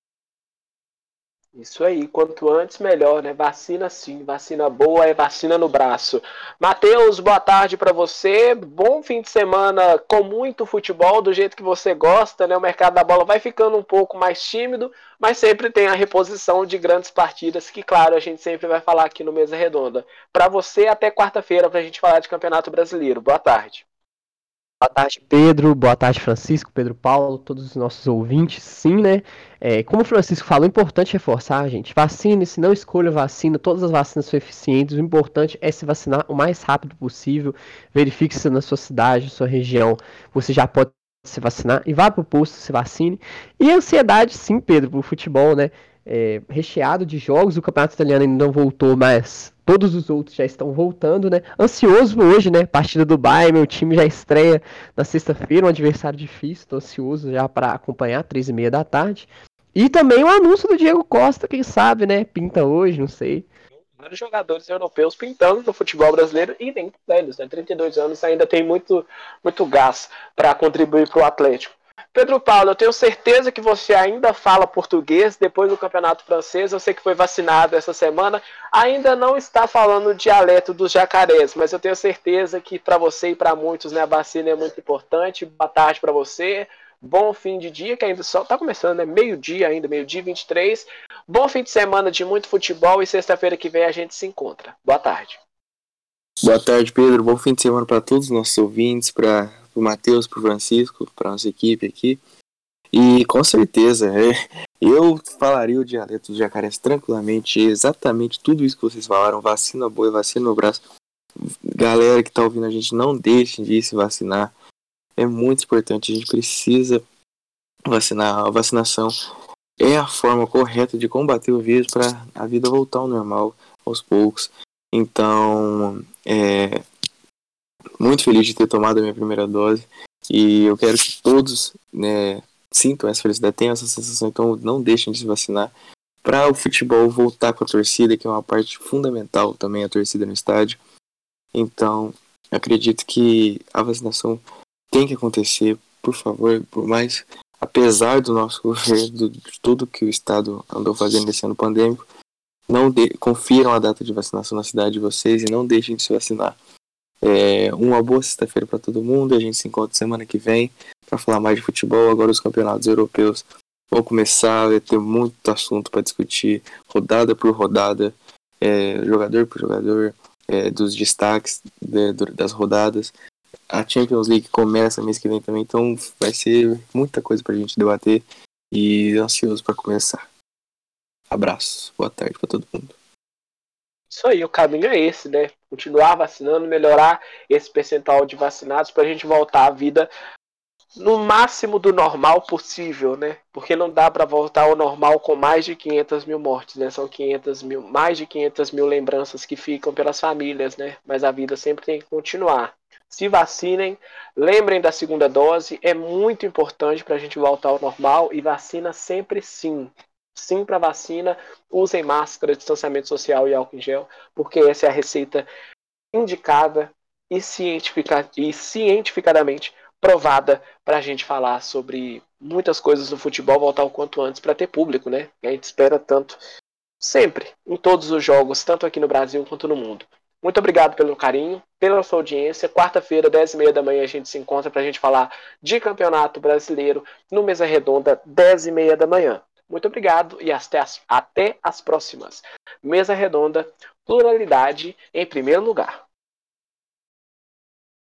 Isso aí, quanto antes melhor, né? Vacina sim, vacina boa é vacina no braço. Matheus, boa tarde para você. Bom fim de semana com muito futebol, do jeito que você gosta, né? O mercado da bola vai ficando um pouco mais tímido, mas sempre tem a reposição de grandes partidas, que claro, a gente sempre vai falar aqui no Mesa Redonda. Para você até quarta-feira para a gente falar de Campeonato Brasileiro. Boa tarde. Boa tarde, Pedro. Boa tarde, Francisco, Pedro Paulo, todos os nossos ouvintes. Sim, né? É, como o Francisco falou, é importante reforçar, gente. Vacine-se, não escolha vacina. Todas as vacinas são eficientes. O importante é se vacinar o mais rápido possível. Verifique se na sua cidade, na sua região, você já pode se vacinar. E vá para o posto, se vacine. E ansiedade, sim, Pedro, para o futebol, né? É, recheado de jogos. O campeonato italiano ainda não voltou, mas todos os outros já estão voltando, né? Ansioso hoje, né? Partida do Bayern, meu time já estreia na sexta-feira, um adversário difícil, tô ansioso já para acompanhar, três e meia da tarde. E também o anúncio do Diego Costa, quem sabe, né? Pinta hoje, não sei. Vários jogadores europeus pintando no futebol brasileiro e nem velhos, né? 32 anos ainda tem muito, muito gás para contribuir para o Atlético. Pedro Paulo, eu tenho certeza que você ainda fala português depois do Campeonato Francês. Eu sei que foi vacinado essa semana. Ainda não está falando o dialeto dos jacarés, mas eu tenho certeza que para você e para muitos né, a vacina é muito importante. Boa tarde para você. Bom fim de dia, que ainda só está começando, né? Meio-dia ainda, meio-dia 23. Bom fim de semana de muito futebol e sexta-feira que vem a gente se encontra. Boa tarde. Boa tarde, Pedro. Bom fim de semana para todos os nossos ouvintes, para pro Matheus, pro Francisco, pra nossa equipe aqui. E com certeza, é, eu falaria o dialeto dos jacarés tranquilamente, exatamente tudo isso que vocês falaram, vacina boa, vacina no braço. Galera que tá ouvindo a gente, não deixem de se vacinar. É muito importante, a gente precisa vacinar. A vacinação é a forma correta de combater o vírus para a vida voltar ao normal aos poucos. Então, é, muito feliz de ter tomado a minha primeira dose e eu quero que todos né, sintam essa felicidade, tenham essa sensação, então não deixem de se vacinar para o futebol voltar com a torcida, que é uma parte fundamental também a torcida no estádio. Então, acredito que a vacinação tem que acontecer, por favor, por mais apesar do nosso governo, de tudo que o estado andou fazendo nesse ano pandêmico, não de, confiram a data de vacinação na cidade de vocês e não deixem de se vacinar. É, uma boa sexta-feira para todo mundo. A gente se encontra semana que vem para falar mais de futebol. Agora os campeonatos europeus vão começar, vai ter muito assunto para discutir, rodada por rodada, é, jogador por jogador, é, dos destaques de, das rodadas. A Champions League começa mês que vem também, então vai ser muita coisa para a gente debater e ansioso para começar. Abraço, boa tarde para todo mundo. Isso aí, o caminho é esse, né? Continuar vacinando, melhorar esse percentual de vacinados para a gente voltar à vida no máximo do normal possível, né? Porque não dá para voltar ao normal com mais de 500 mil mortes, né? São 500 mil, mais de 500 mil lembranças que ficam pelas famílias, né? Mas a vida sempre tem que continuar. Se vacinem, lembrem da segunda dose, é muito importante para a gente voltar ao normal e vacina sempre sim sim para vacina, usem máscara, distanciamento social e álcool em gel, porque essa é a receita indicada e, cientifica, e cientificadamente provada para a gente falar sobre muitas coisas no futebol, voltar o quanto antes para ter público, né? A gente espera tanto, sempre, em todos os jogos, tanto aqui no Brasil quanto no mundo. Muito obrigado pelo carinho, pela sua audiência. Quarta-feira, 10h30 da manhã, a gente se encontra para a gente falar de Campeonato Brasileiro no Mesa Redonda, 10h30 da manhã. Muito obrigado e até as, próximas. Mesa Redonda, pluralidade em primeiro lugar.